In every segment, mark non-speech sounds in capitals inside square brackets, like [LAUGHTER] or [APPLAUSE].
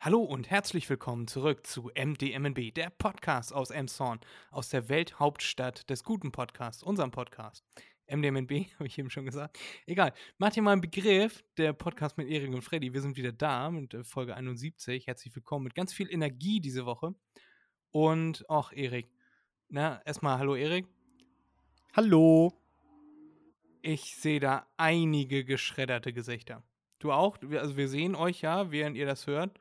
Hallo und herzlich willkommen zurück zu MDMNB, der Podcast aus Emshorn, aus der Welthauptstadt des guten Podcasts, unserem Podcast. MDMNB, [LAUGHS] habe ich eben schon gesagt. Egal, macht ihr mal einen Begriff, der Podcast mit Erik und Freddy. Wir sind wieder da mit äh, Folge 71. Herzlich willkommen mit ganz viel Energie diese Woche. Und, ach, Erik. Na, erstmal hallo, Erik. Hallo. Ich sehe da einige geschredderte Gesichter. Du auch? Also wir sehen euch ja, während ihr das hört.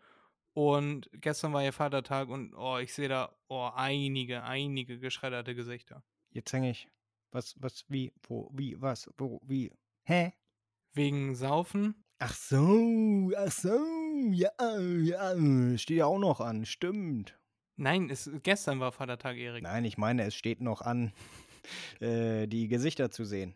Und gestern war ja Vatertag und oh, ich sehe da oh, einige, einige geschredderte Gesichter. Jetzt hänge ich. Was, was, wie, wo, wie, was, wo, wie? Hä? Wegen Saufen? Ach so, ach so, ja, ja, steht ja auch noch an, stimmt. Nein, es, gestern war Vatertag, Erik. Nein, ich meine, es steht noch an, [LAUGHS] äh, die Gesichter zu sehen.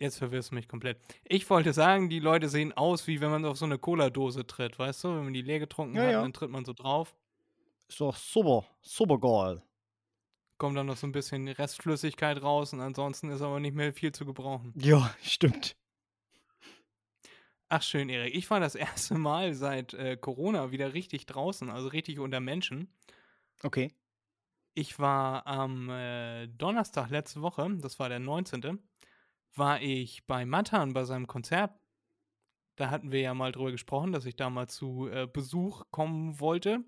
Jetzt verwirrst du mich komplett. Ich wollte sagen, die Leute sehen aus, wie wenn man auf so eine Cola-Dose tritt, weißt du? Wenn man die leer getrunken Ja, hat, ja. dann tritt man so drauf. Ist doch super, super geil. Kommt dann noch so ein bisschen Restflüssigkeit raus und ansonsten ist aber nicht mehr viel zu gebrauchen. Ja, [LAUGHS] stimmt. Ach schön, Erik. Ich war das [LAUGHS] erste Mal seit äh, Corona wieder richtig draußen, also richtig unter Menschen. Okay. Ich war am äh, Donnerstag letzte Woche, das war der 19., war ich bei Matan bei seinem Konzert. Da hatten wir ja mal drüber gesprochen, dass ich da mal zu äh, Besuch kommen wollte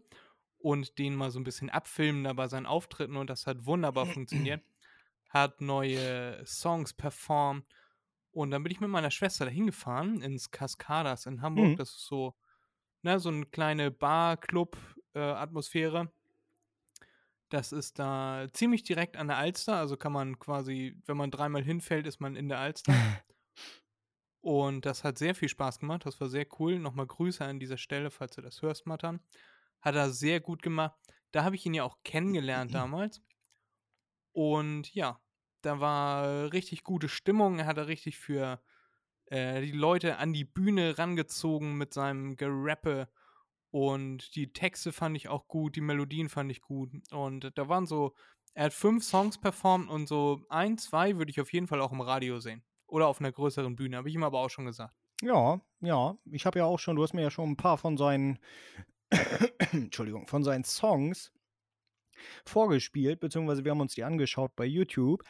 und den mal so ein bisschen abfilmen da bei seinen Auftritten und das hat wunderbar [CLEARS THROAT] funktioniert. Hat neue Songs performt und dann bin ich mit meiner Schwester dahin gefahren ins Cascadas in Hamburg. Mhm. Das ist so, ne, so eine kleine Bar-Club-Atmosphäre. Das ist da ziemlich direkt an der Alster, also kann man quasi, wenn man dreimal hinfällt, ist man in der Alster. [LAUGHS] Und das hat sehr viel Spaß gemacht. Das war sehr cool. Nochmal Grüße an dieser Stelle, falls du das hörst, Matan. Hat er sehr gut gemacht. Da habe ich ihn ja auch kennengelernt [LAUGHS] damals. Und ja, da war richtig gute Stimmung. Er hat da richtig für äh, die Leute an die Bühne rangezogen mit seinem Gerappe. Und die Texte fand ich auch gut, die Melodien fand ich gut. Und da waren so, er hat fünf Songs performt und so ein, zwei würde ich auf jeden Fall auch im Radio sehen. Oder auf einer größeren Bühne, habe ich ihm aber auch schon gesagt. Ja, ja. Ich habe ja auch schon, du hast mir ja schon ein paar von seinen, [COUGHS] Entschuldigung, von seinen Songs vorgespielt, beziehungsweise wir haben uns die angeschaut bei YouTube.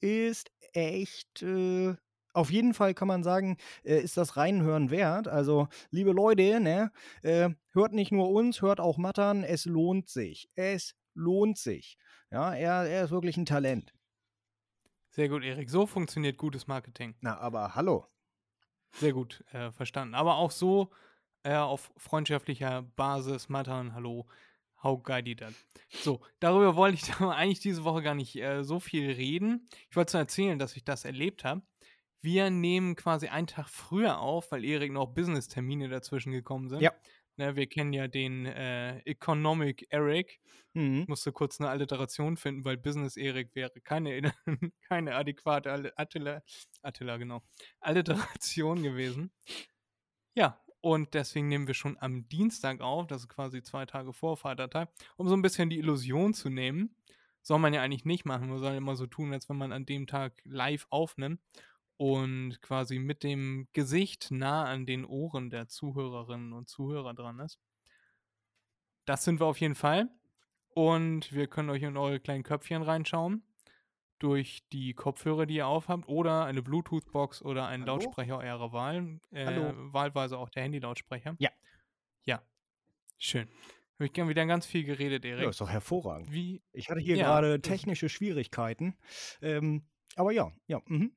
Ist echt, äh, auf jeden Fall kann man sagen, äh, ist das Reinhören wert. Also, liebe Leute, ne, äh, hört nicht nur uns, hört auch Mattern. Es lohnt sich. Es lohnt sich. Ja, er, er ist wirklich ein Talent. Sehr gut, Erik. So funktioniert gutes Marketing. Na, aber hallo. Sehr gut äh, verstanden. Aber auch so äh, auf freundschaftlicher Basis, Matan, hallo, how geil die dann. So, darüber wollte ich [LAUGHS] eigentlich diese Woche gar nicht äh, so viel reden. Ich wollte nur erzählen, dass ich das erlebt habe. Wir nehmen quasi einen Tag früher auf, weil Erik noch Business-Termine dazwischen gekommen sind. Ja. Ne, wir kennen ja den äh, Economic Eric. Mhm. Ich musste kurz eine Alliteration finden, weil Business Erik wäre keine, [LAUGHS] keine adäquate Attila, Attila, genau, Alliteration gewesen. Ja, und deswegen nehmen wir schon am Dienstag auf, das ist quasi zwei Tage vor Vatertag, um so ein bisschen die Illusion zu nehmen. Soll man ja eigentlich nicht machen, man soll immer so tun, als wenn man an dem Tag live aufnimmt und quasi mit dem Gesicht nah an den Ohren der Zuhörerinnen und Zuhörer dran ist. Das sind wir auf jeden Fall. Und wir können euch in eure kleinen Köpfchen reinschauen. Durch die Kopfhörer, die ihr aufhabt, oder eine Bluetooth-Box oder einen Hallo? Lautsprecher eurer Wahl. Äh, Hallo? Wahlweise auch der Handy-Lautsprecher. Ja. Ja. Schön. Habe ich gern wieder ganz viel geredet, Erik. Ja, ist doch hervorragend. Wie, Ich hatte hier Ja, gerade [LAUGHS] technische Schwierigkeiten. Ähm, aber ja, ja. Mhm.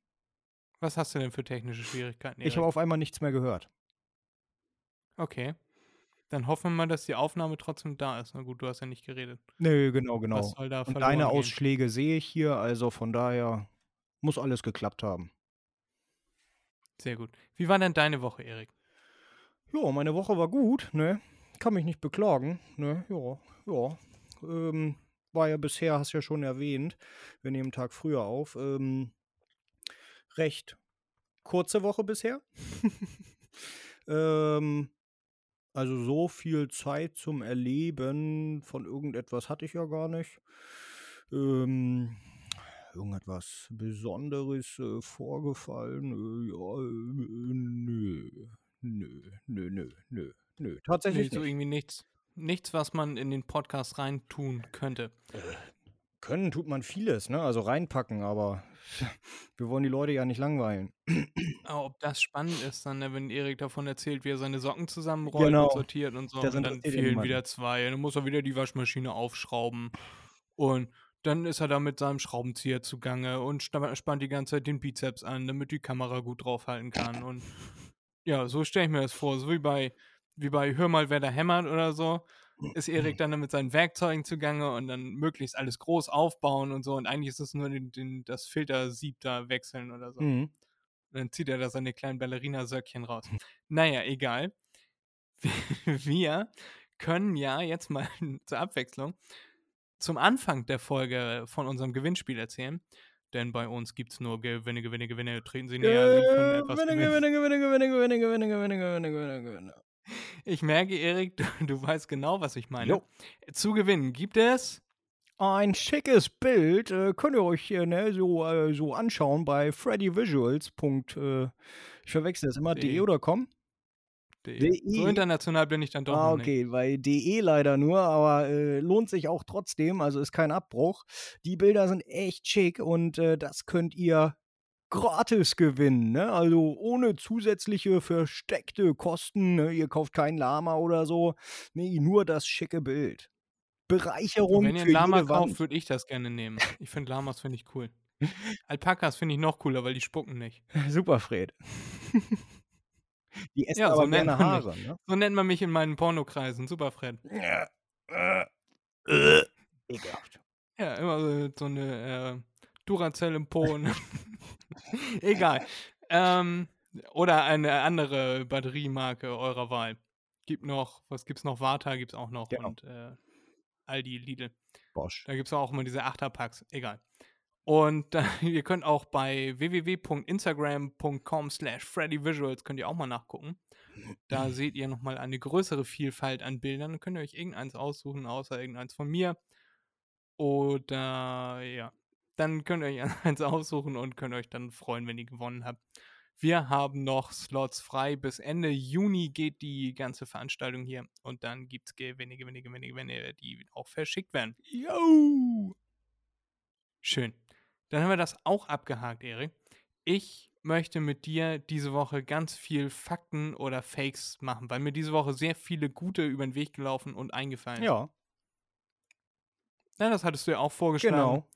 Was hast du denn für technische Schwierigkeiten, Ich Erik? habe auf einmal nichts mehr gehört. Okay. Dann hoffen wir mal, dass die Aufnahme trotzdem da ist. Na gut, du hast ja nicht geredet. Nö, genau, genau. Was soll da Und deine gehen? Ausschläge sehe ich hier, also von daher muss alles geklappt haben. Sehr gut. Wie war denn deine Woche, Erik? Ja, meine Woche war gut, ne? Kann mich nicht beklagen, ne? Ja, ja. Ähm, war ja bisher, hast ja schon erwähnt, wir nehmen einen Tag früher auf. Ähm, recht kurze Woche bisher. [LAUGHS] ähm, also so viel Zeit zum Erleben von irgendetwas hatte ich ja gar nicht. Ähm, irgendetwas Besonderes äh, vorgefallen? Äh, ja, äh, nö. nö, nö, nö, nö, nö. Nee, Tatsächlich so nicht. irgendwie nichts. Nichts, was man in den Podcast reintun könnte. Können tut man vieles, ne? Also reinpacken, aber [LAUGHS] wir wollen die Leute ja nicht langweilen. Aber ob das spannend ist, dann, ne, wenn Erik davon erzählt, wie er seine Socken zusammenrollt Genau. und sortiert und so, Das und dann ja fehlen niemanden. wieder zwei, und dann muss er wieder die Waschmaschine aufschrauben. Und dann ist er da mit seinem Schraubenzieher zugange und spannt die ganze Zeit den Bizeps an, damit die Kamera gut draufhalten kann. Und ja, so stelle ich mir das vor. So wie bei, wie bei Hör mal, wer da hämmert oder so, ist Erik dann mit seinen Werkzeugen zugange und dann möglichst alles groß aufbauen und so. Und eigentlich ist es nur den, den, das Filtersieb da wechseln oder so. Mhm. Und dann zieht er da seine kleinen Ballerina-Söckchen raus. Naja, egal. Wir können ja jetzt mal zur Abwechslung zum Anfang der Folge von unserem Gewinnspiel erzählen. Denn bei uns gibt es nur Gewinne, Gewinne, Gewinne. Treten Sie näher, Sie können etwas Gewinne, gewinnen. Gewinne, Gewinne, Gewinne, Gewinne, Gewinne, Gewinne, Gewinne, Gewinne. Ich merke, Erik, du, du weißt genau, was ich meine. Jo. Zu gewinnen gibt es. Ein schickes Bild äh, könnt ihr euch äh, ne, so, äh, so anschauen bei freddyvisuals. Äh, ich verwechsel das immer, De. de oder com. De. So De. international bin ich dann doch Ah, noch nicht. okay, bei de leider nur, aber äh, lohnt sich auch trotzdem, also ist kein Abbruch. Die Bilder sind echt schick und äh, das könnt ihr gratis gewinnen, ne? Also ohne zusätzliche versteckte Kosten. Ne? Ihr kauft kein Lama oder so. Nee, nur das schicke Bild. Bereicherung Wenn ihr ein Lama kauft, würde ich das gerne nehmen. [LAUGHS] Ich finde Lamas finde ich cool. [LAUGHS] Alpakas finde ich noch cooler, weil die spucken nicht. Super, Fred. [LAUGHS] Die essen Ja, so aber nennt gerne man mich. Haare, ne? So nennt man mich in meinen Pornokreisen. Super, Fred. Ja, äh, äh, Ekelhaft. Ja, immer so, so eine äh, Duracell im Po. [LAUGHS] Egal. Ähm, oder eine andere Batteriemarke eurer Wahl. Gibt noch, was gibt's noch? Vata gibt's auch noch Genau. und äh, Aldi, Lidl. Bosch. Da gibt es auch immer diese Achterpacks. Egal. Und äh, [LAUGHS] ihr könnt auch bei www.instagram.com slash freddyvisuals könnt ihr auch mal nachgucken. Da seht ihr nochmal eine größere Vielfalt an Bildern. Dann könnt ihr euch irgendeins aussuchen, außer irgendeins von mir. Oder ja, dann könnt ihr euch [LAUGHS] eins aussuchen und könnt euch dann freuen, wenn ihr gewonnen habt. Wir haben noch Slots frei. Bis Ende Juni geht die ganze Veranstaltung hier. Und dann gibt es Gewinne, Gewinne, Gewinne, Gewinne, die auch verschickt werden. Yo! Schön. Dann haben wir das auch abgehakt, Erik. Ich möchte mit dir diese Woche ganz viel Fakten oder Fakes machen, weil mir diese Woche sehr viele gute über den Weg gelaufen und eingefallen sind. Ja, Ja, das hattest du ja auch vorgeschlagen. genau.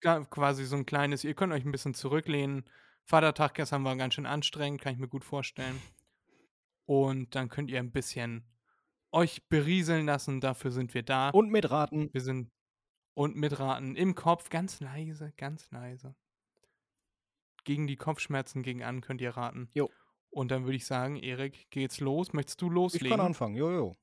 Quasi so ein kleines, ihr könnt euch ein bisschen zurücklehnen. Vatertag gestern war ganz schön anstrengend, kann ich mir gut vorstellen. Und dann könnt ihr ein bisschen euch berieseln lassen, dafür sind wir da. Und mitraten. Wir sind und mitraten im Kopf, ganz leise, ganz leise. Gegen die Kopfschmerzen gegen an könnt ihr raten. Jo. Und dann würde ich sagen, Erik, geht's los? Möchtest du Ich loslegen? kann anfangen. Jojo.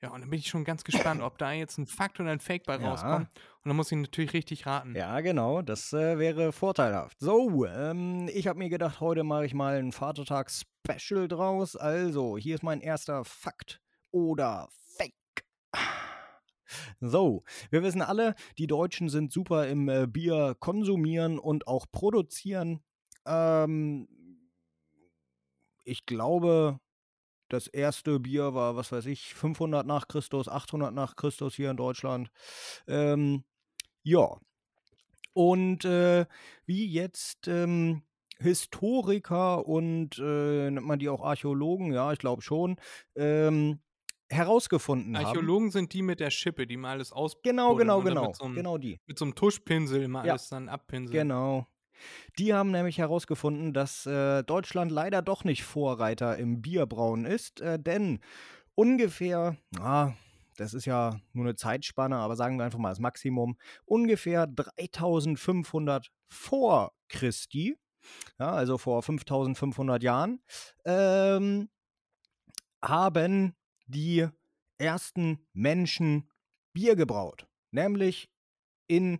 Ja, und dann bin ich schon ganz gespannt, ob da jetzt ein Fakt oder ein Fake bei Ja. rauskommt. Und dann muss ich natürlich richtig raten. Ja, genau. Das äh, wäre vorteilhaft. So, ähm, ich habe mir gedacht, heute mache ich mal ein Vatertag-Special draus. Also, hier ist mein erster Fakt oder Fake. So, wir wissen alle, die Deutschen sind super im äh, Bier konsumieren und auch produzieren. Ähm, ich glaube, das erste Bier war, was weiß ich, 500 nach Christus, 800 nach Christus hier in Deutschland. Ähm, ja. Und äh, wie jetzt ähm, Historiker und äh, nennt man die auch Archäologen, ja, ich glaube schon, ähm, herausgefunden haben. Archäologen sind die mit der Schippe, die mal alles aus Genau, genau, genau. Mit so, einem, Genau die. mit so einem Tuschpinsel mal Ja. alles dann abpinseln. Genau. Die haben nämlich herausgefunden, dass äh, Deutschland leider doch nicht Vorreiter im Bierbrauen ist, äh, denn ungefähr, ah, das ist ja nur eine Zeitspanne, aber sagen wir einfach mal das Maximum, ungefähr 3500 vor Christi, ja, also vor 5500 Jahren, ähm, haben die ersten Menschen Bier gebraut, nämlich in äh,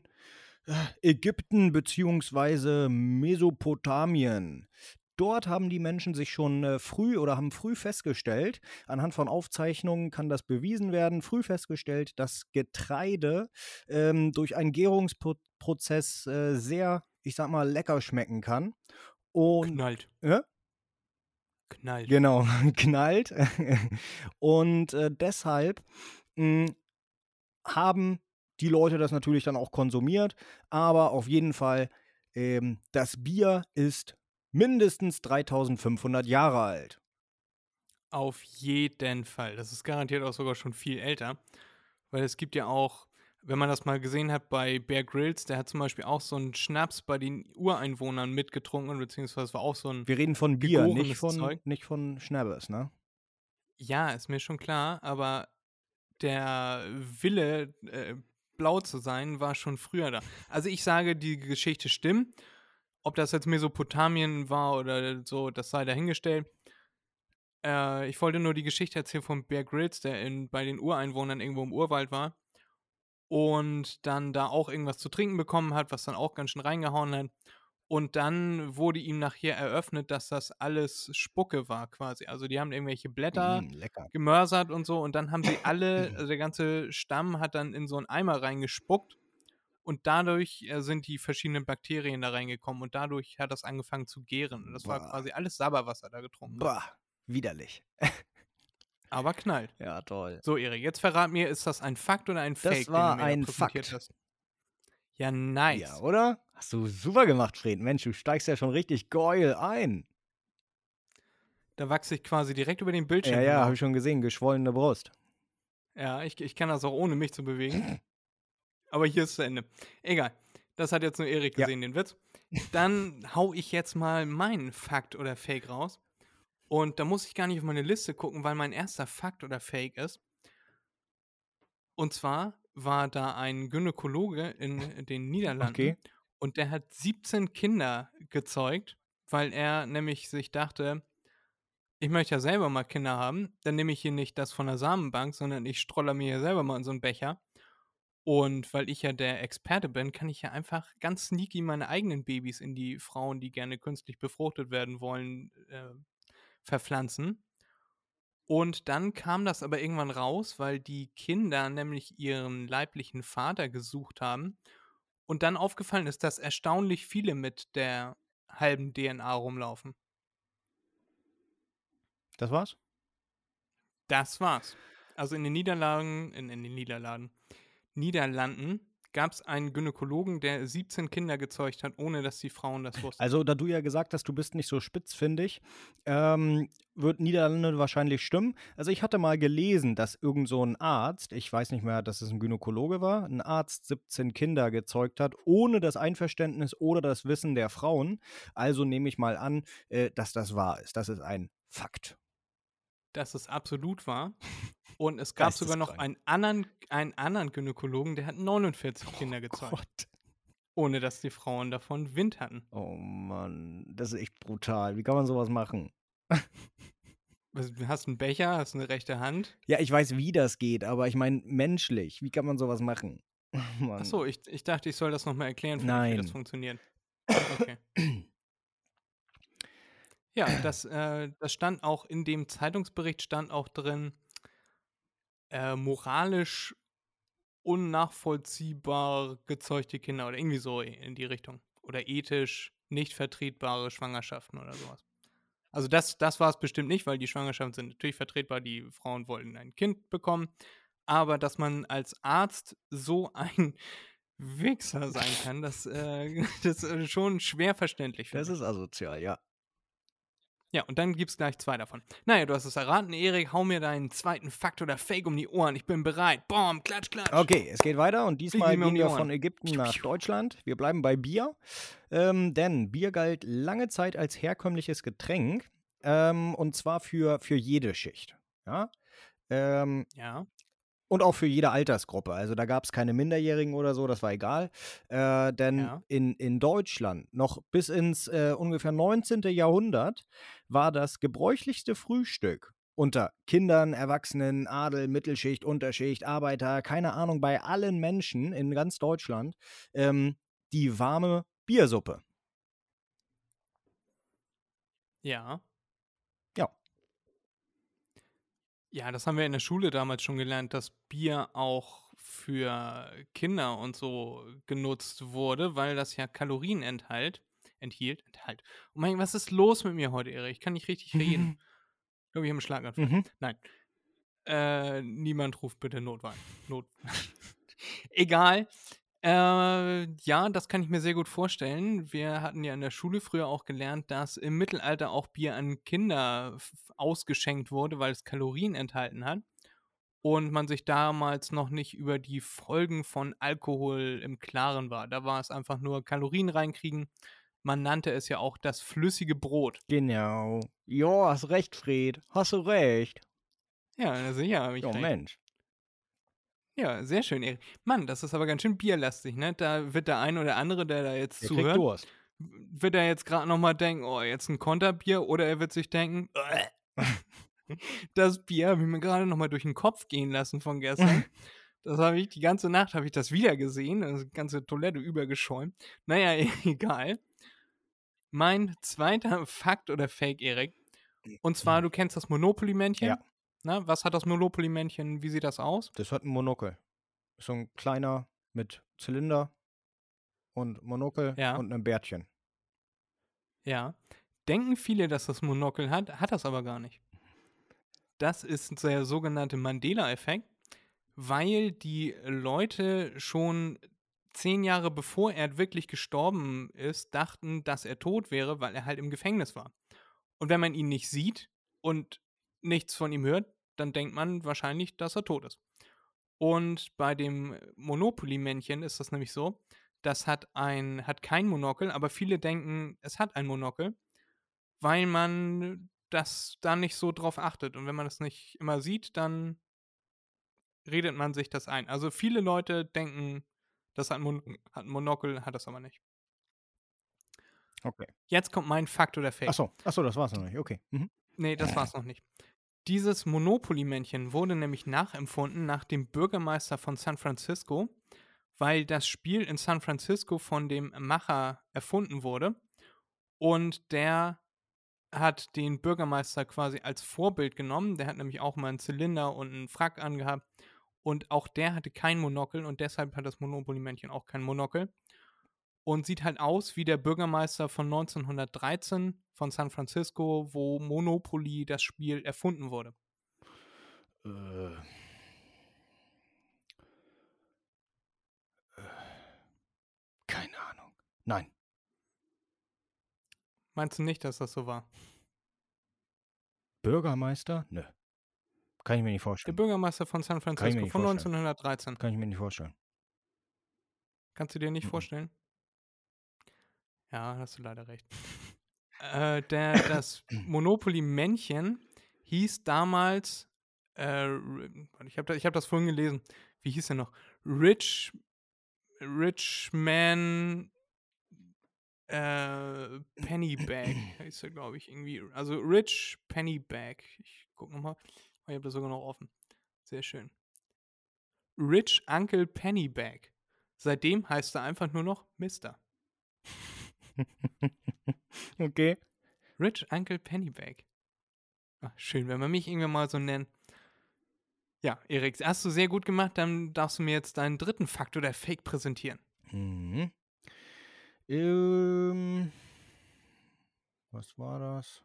Ägypten beziehungsweise Mesopotamien. Dort haben die Menschen sich schon äh, früh oder haben früh festgestellt, anhand von Aufzeichnungen kann das bewiesen werden, früh festgestellt, dass Getreide ähm, durch einen Gärungsprozess äh, sehr, ich sag mal, lecker schmecken kann. Und Knallt. Ja? Knallt. Genau, [LAUGHS] knallt. Und äh, deshalb mh, haben die Leute das natürlich dann auch konsumiert. Aber auf jeden Fall, ähm, das Bier ist mindestens 3500 Jahre alt. Auf jeden Fall. Das ist garantiert auch sogar schon viel älter. Weil es gibt ja auch, wenn man das mal gesehen hat bei Bear Grylls, der hat zum Beispiel auch so einen Schnaps bei den Ureinwohnern mitgetrunken, beziehungsweise war auch so ein. Wir reden von Bier, nicht von, Zeug. nicht von Schnabbes, ne? Ja, ist mir schon klar, aber der Wille, äh, blau zu sein, war schon früher da. Also ich sage, die Geschichte stimmt. Ob das jetzt Mesopotamien war oder so, das sei dahingestellt. Äh, ich wollte nur die Geschichte erzählen von Bear Grylls, der in, bei den Ureinwohnern irgendwo im Urwald war und dann da auch irgendwas zu trinken bekommen hat, was dann auch ganz schön reingehauen hat. Und dann wurde ihm nachher eröffnet, dass das alles Spucke war quasi. Also die haben irgendwelche Blätter Mm, gemörsert und so und dann haben sie alle, [LAUGHS] also der ganze Stamm hat dann in so einen Eimer reingespuckt und dadurch äh, sind die verschiedenen Bakterien da reingekommen und dadurch hat das angefangen zu gären. Und das war Boah. quasi alles Sabberwasser da getrunken. Bah, widerlich. Aber knallt. Ja, toll. So, Erik, jetzt verrat mir, ist das ein Fakt oder ein Das Fake? war den du mir da ein Fakt. Hast? Ja, nice. Ja, oder? Hast du super gemacht, Fred. Mensch, du steigst ja schon richtig geil ein. Da wachse ich quasi direkt über den Bildschirm. Ja, ja, habe ich schon gesehen. Geschwollene Brust. Ja, ich, ich kann das auch ohne mich zu bewegen. Aber hier ist zu Ende. Egal. Das hat jetzt nur Erik Ja. gesehen, den Witz. Dann hau ich jetzt mal meinen Fakt oder Fake raus. Und da muss ich gar nicht auf meine Liste gucken, weil mein erster Fakt oder Fake ist. Und zwar war da ein Gynäkologe in den Niederlanden Okay. und der hat 17 Kinder gezeugt, weil er nämlich sich dachte, ich möchte ja selber mal Kinder haben, dann nehme ich hier nicht das von der Samenbank, sondern ich stroller mir hier selber mal in so einen Becher. Und weil ich ja der Experte bin, kann ich ja einfach ganz sneaky meine eigenen Babys in die Frauen, die gerne künstlich befruchtet werden wollen, äh, verpflanzen. Und dann kam das aber irgendwann raus, weil die Kinder nämlich ihren leiblichen Vater gesucht haben. Und dann aufgefallen ist, dass erstaunlich viele mit der halben DNA rumlaufen. Das war's? Das war's. Also in den Niederlagen, in, in den Niederlagen, Niederlanden gab es einen Gynäkologen, der 17 Kinder gezeugt hat, ohne dass die Frauen das wussten. Also, da du ja gesagt hast, du bist nicht so spitzfindig, ähm, wird Niederlande wahrscheinlich stimmen. Also, ich hatte mal gelesen, dass irgend so ein Arzt, ich weiß nicht mehr, dass es ein Gynäkologe war, ein Arzt 17 Kinder gezeugt hat, ohne das Einverständnis oder das Wissen der Frauen. Also nehme ich mal an, äh, dass das wahr ist. Das ist ein Fakt. Dass es absolut war. [LAUGHS] Und es gab sogar noch einen anderen, einen anderen Gynäkologen, der hat 49 Kinder gezeugt, Gott. ohne dass die Frauen davon Wind hatten. Oh Mann, das ist echt brutal. Wie kann man sowas machen? [LAUGHS] Du hast einen Becher, hast eine rechte Hand. Ja, ich weiß, wie das geht, aber ich meine menschlich. Wie kann man sowas machen? [LAUGHS] Mann. Achso, ich, ich dachte, ich soll das nochmal erklären, wie das funktioniert. [CLEARS THROAT] Okay. Ja, das, äh, das stand auch in dem Zeitungsbericht, stand auch drin, äh, moralisch unnachvollziehbar gezeugte Kinder oder irgendwie so in die Richtung. Oder ethisch nicht vertretbare Schwangerschaften oder sowas. Also das, das war es bestimmt nicht, weil die Schwangerschaften sind natürlich vertretbar, die Frauen wollten ein Kind bekommen. Aber dass man als Arzt so ein Wichser sein kann, das, äh, [LAUGHS] das ist schon schwer verständlich. Das ist asozial, ja. Ja, und dann gibt's gleich zwei davon. Naja, du hast es erraten, Erik. Hau mir deinen zweiten Fakt oder Fake um die Ohren. Ich bin bereit. Boom, klatsch, klatsch. Okay, es geht weiter und diesmal um gehen wir von Ägypten nach Deutschland. Wir bleiben bei Bier, ähm, denn Bier galt lange Zeit als herkömmliches Getränk ähm, und zwar für, für jede Schicht. Ja? Ähm, Ja. Und auch für jede Altersgruppe. Also da gab es keine Minderjährigen oder so, das war egal. Äh, denn Ja. in, in Deutschland noch bis ins äh, ungefähr 19. Jahrhundert war das gebräuchlichste Frühstück unter Kindern, Erwachsenen, Adel, Mittelschicht, Unterschicht, Arbeiter, keine Ahnung, bei allen Menschen in ganz Deutschland ähm, die warme Biersuppe. Ja. Ja. Ja, das haben wir in der Schule damals schon gelernt, dass Bier auch für Kinder und so genutzt wurde, weil das ja Kalorien enthält, enthielt. Enthalt. Oh mein, was ist los mit mir heute, Erik? Ich kann nicht richtig [LAUGHS] reden. Ich glaube, ich habe einen Schlaganfall. Mhm. Nein. Äh, niemand ruft bitte Notwagen. Not [LAUGHS] Egal. Äh, ja, das kann ich mir sehr gut vorstellen. Wir hatten ja in der Schule früher auch gelernt, dass im Mittelalter auch Bier an Kinder ausgeschenkt wurde, weil es Kalorien enthalten hat. Und man sich damals noch nicht über die Folgen von Alkohol im Klaren war. Da war es einfach nur Kalorien reinkriegen. Man nannte es ja auch das flüssige Brot. Genau. Jo, hast recht, Fred. Hast du recht. Ja, sicher habe ich recht. Mensch. Ja, sehr schön, Erik. Mann, das ist aber ganz schön bierlastig, ne? Da wird der ein oder andere, der da jetzt Der zuhört, Durst. wird er jetzt gerade nochmal denken, oh, jetzt ein Konterbier, oder er wird sich denken, [LAUGHS] das Bier habe ich mir gerade nochmal durch den Kopf gehen lassen von gestern. [LAUGHS] Das habe ich, die ganze Nacht habe ich das wieder gesehen, also die ganze Toilette übergeschäumt. Naja, [LAUGHS] egal. Mein zweiter Fakt oder Fake, Erik. Und zwar, du kennst das Monopoly-Männchen. Ja. Na, was hat das Monopoly-Männchen? Wie sieht das aus? Das hat ein Monokel. So ein kleiner mit Zylinder und Monokel Ja. und einem Bärtchen. Ja. Denken viele, dass das Monokel hat, hat das aber gar nicht. Das ist der sogenannte Mandela-Effekt, weil die Leute schon zehn Jahre bevor er wirklich gestorben ist, dachten, dass er tot wäre, weil er halt im Gefängnis war. Und wenn man ihn nicht sieht und nichts von ihm hört, dann denkt man wahrscheinlich, dass er tot ist. Und bei dem Monopoly-Männchen ist das nämlich so, das hat ein, hat kein Monokel, aber viele denken, es hat ein Monokel, weil man das da nicht so drauf achtet. Und wenn man das nicht immer sieht, dann redet man sich das ein. Also viele Leute denken, das hat ein, Mon hat ein Monokel, hat das aber nicht. Okay. Jetzt kommt mein Fakt oder Fake. Achso, achso, das war's noch nicht. Okay. Mhm. Nee, das war's noch nicht. Dieses Monopoly-Männchen wurde nämlich nachempfunden nach dem Bürgermeister von San Francisco, weil das Spiel in San Francisco von dem Macher erfunden wurde. Und der hat den Bürgermeister quasi als Vorbild genommen. Der hat nämlich auch mal einen Zylinder und einen Frack angehabt. Und auch der hatte kein Monokel und deshalb hat das Monopoly-Männchen auch kein Monokel. Und sieht halt aus wie der Bürgermeister von 1913 von San Francisco, wo Monopoly das Spiel erfunden wurde. Äh. Äh. Keine Ahnung. Nein. Meinst du nicht, dass das so war? Bürgermeister? Nö. Kann ich mir nicht Der vorstellen. Bürgermeister von San Francisco von vorstellen. 1913. Kann ich mir nicht vorstellen. Kannst du dir nicht Mhm. vorstellen? Ja, hast du leider recht. äh, der, das [CLEARS THROAT] Monopoly-Männchen hieß damals, äh, ich habe ich hab das vorhin gelesen. Wie hieß er noch? Rich, Rich Man äh, Pennybag [CLEARS THROAT] hieß er, glaube ich, irgendwie. Also Rich Pennybag. Ich guck nochmal. Oh, ich habe das sogar noch offen. Sehr schön. Rich Uncle Pennybag. Seitdem heißt er einfach nur noch Mister. [LAUGHS] okay. Rich Uncle Pennybag. Ach, schön, wenn man mich irgendwann mal so nennt. Ja, Erik, hast du sehr gut gemacht. Dann darfst du mir jetzt deinen dritten Fakt oder Fake präsentieren. Mhm. Ähm, was war das?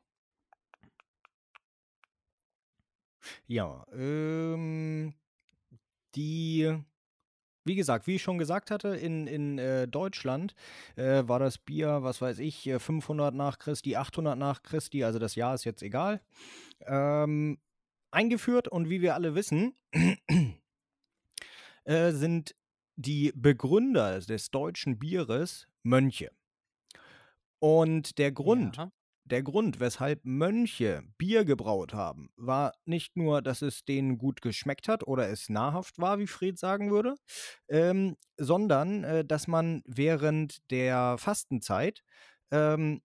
Ja, ähm, die, wie gesagt, wie ich schon gesagt hatte, in, in äh, Deutschland äh, war das Bier, was weiß ich, äh, 500 nach Christi, 800 nach Christi, also das Jahr ist jetzt egal, ähm, eingeführt und wie wir alle wissen, [CLEARS THROAT] äh, sind die Begründer des deutschen Bieres Mönche. Und der Grund, Ja. Der Grund, weshalb Mönche Bier gebraut haben, war nicht nur, dass es denen gut geschmeckt hat oder es nahrhaft war, wie Fred sagen würde, ähm, sondern äh, dass man während der Fastenzeit ähm,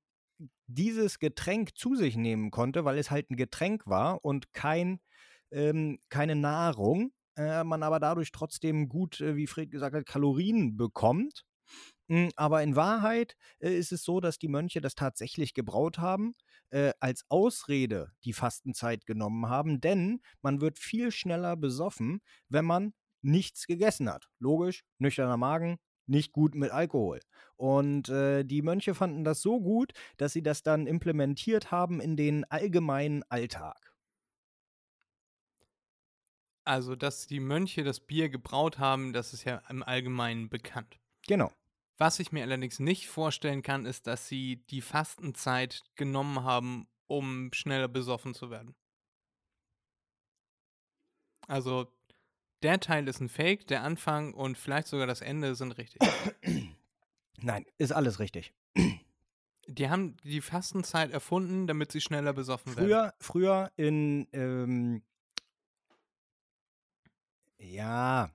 dieses Getränk zu sich nehmen konnte, weil es halt ein Getränk war und kein, ähm, keine Nahrung, äh, man aber dadurch trotzdem gut, äh, wie Fred gesagt hat, Kalorien bekommt. Mm, Aber in Wahrheit äh, ist es so, dass die Mönche das tatsächlich gebraut haben, äh, als Ausrede die Fastenzeit genommen haben, denn man wird viel schneller besoffen, wenn man nichts gegessen hat. Logisch, nüchterner Magen, nicht gut mit Alkohol. Und äh, die Mönche fanden das so gut, dass sie das dann implementiert haben in den allgemeinen Alltag. Also, dass die Mönche das Bier gebraut haben, das ist ja im Allgemeinen bekannt. Genau. Was ich mir allerdings nicht vorstellen kann, ist, dass sie die Fastenzeit genommen haben, um schneller besoffen zu werden. Also, der Teil ist ein Fake, der Anfang und vielleicht sogar das Ende sind richtig. [CLEARS THROAT] Nein, ist alles richtig. Die haben die Fastenzeit erfunden, damit sie schneller besoffen werden. Früher, früher in, ähm, ja,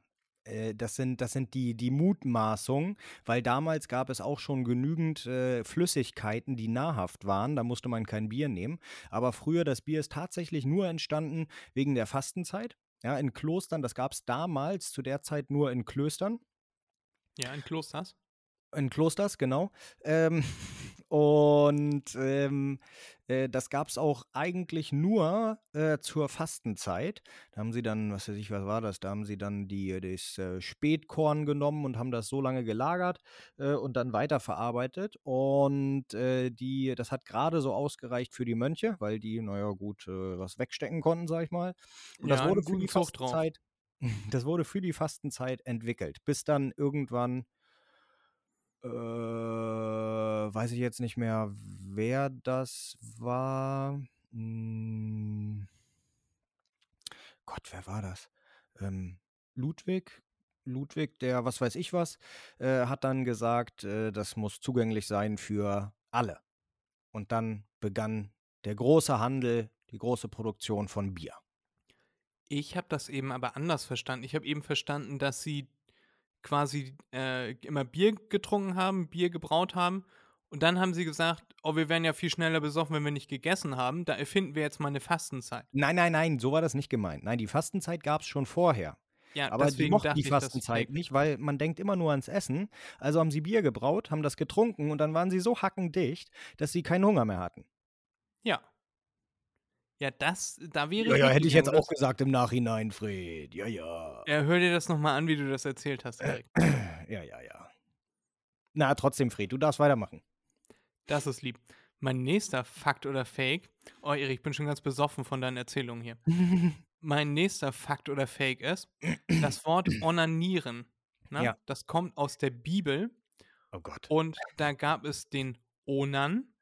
das sind, das sind die, die Mutmaßungen, weil damals gab es auch schon genügend äh, Flüssigkeiten, die nahrhaft waren. Da musste man kein Bier nehmen. Aber früher, das Bier ist tatsächlich nur entstanden wegen der Fastenzeit. Ja, in Klostern, das gab es damals zu der Zeit nur in Klöstern. Ja, in Klosters. In Klosters, genau. Ähm, [LAUGHS] und ähm, äh, das gab es auch eigentlich nur äh, zur Fastenzeit. Da haben sie dann, was weiß ich, was war das? Da haben sie dann die, das äh, Spätkorn genommen und haben das so lange gelagert äh, und dann weiterverarbeitet. Und äh, die, das hat gerade so ausgereicht für die Mönche, weil die, naja, gut, äh, was wegstecken konnten, sag ich mal. Und das Ja, wurde einen für die Zug drauf. Fastenzeit. [LAUGHS] Das wurde für die Fastenzeit entwickelt, bis dann irgendwann äh, weiß ich jetzt nicht mehr, wer das war. Hm. Gott, wer war das? Ähm, Ludwig? Ludwig, der was weiß ich was, äh, hat dann gesagt, äh, das muss zugänglich sein für alle. Und dann begann der große Handel, die große Produktion von Bier. Ich habe das eben aber anders verstanden. Ich habe eben verstanden, dass sie quasi äh, immer Bier getrunken haben, Bier gebraut haben. Und dann haben sie gesagt, oh, wir werden ja viel schneller besoffen, wenn wir nicht gegessen haben. Da erfinden wir jetzt mal eine Fastenzeit. Nein, nein, nein, so war das nicht gemeint. Nein, die Fastenzeit gab es schon vorher. Ja, Aber die deswegen mochten die ich, das Fastenzeit nicht, weil man denkt immer nur ans Essen. Also haben sie Bier gebraut, haben das getrunken und dann waren sie so hackendicht, dass sie keinen Hunger mehr hatten. Ja. Ja, das, da wäre Ja, ja, hätte ich jetzt auch gesagt im Nachhinein, Fred. Ja, ja. Ja, hör dir das nochmal an, wie du das erzählt hast, Erik. [CLEARS THROAT] Ja, ja, ja. Na, trotzdem, Fred, du darfst weitermachen. Das ist lieb. Mein nächster Fakt oder Fake. Oh, Erik, ich bin schon ganz besoffen von deinen Erzählungen hier. [LAUGHS] Mein nächster Fakt oder Fake ist, das Wort [CLEARS THROAT] onanieren. Ne? Ja. Das kommt aus der Bibel Oh Gott. und da gab es den Onan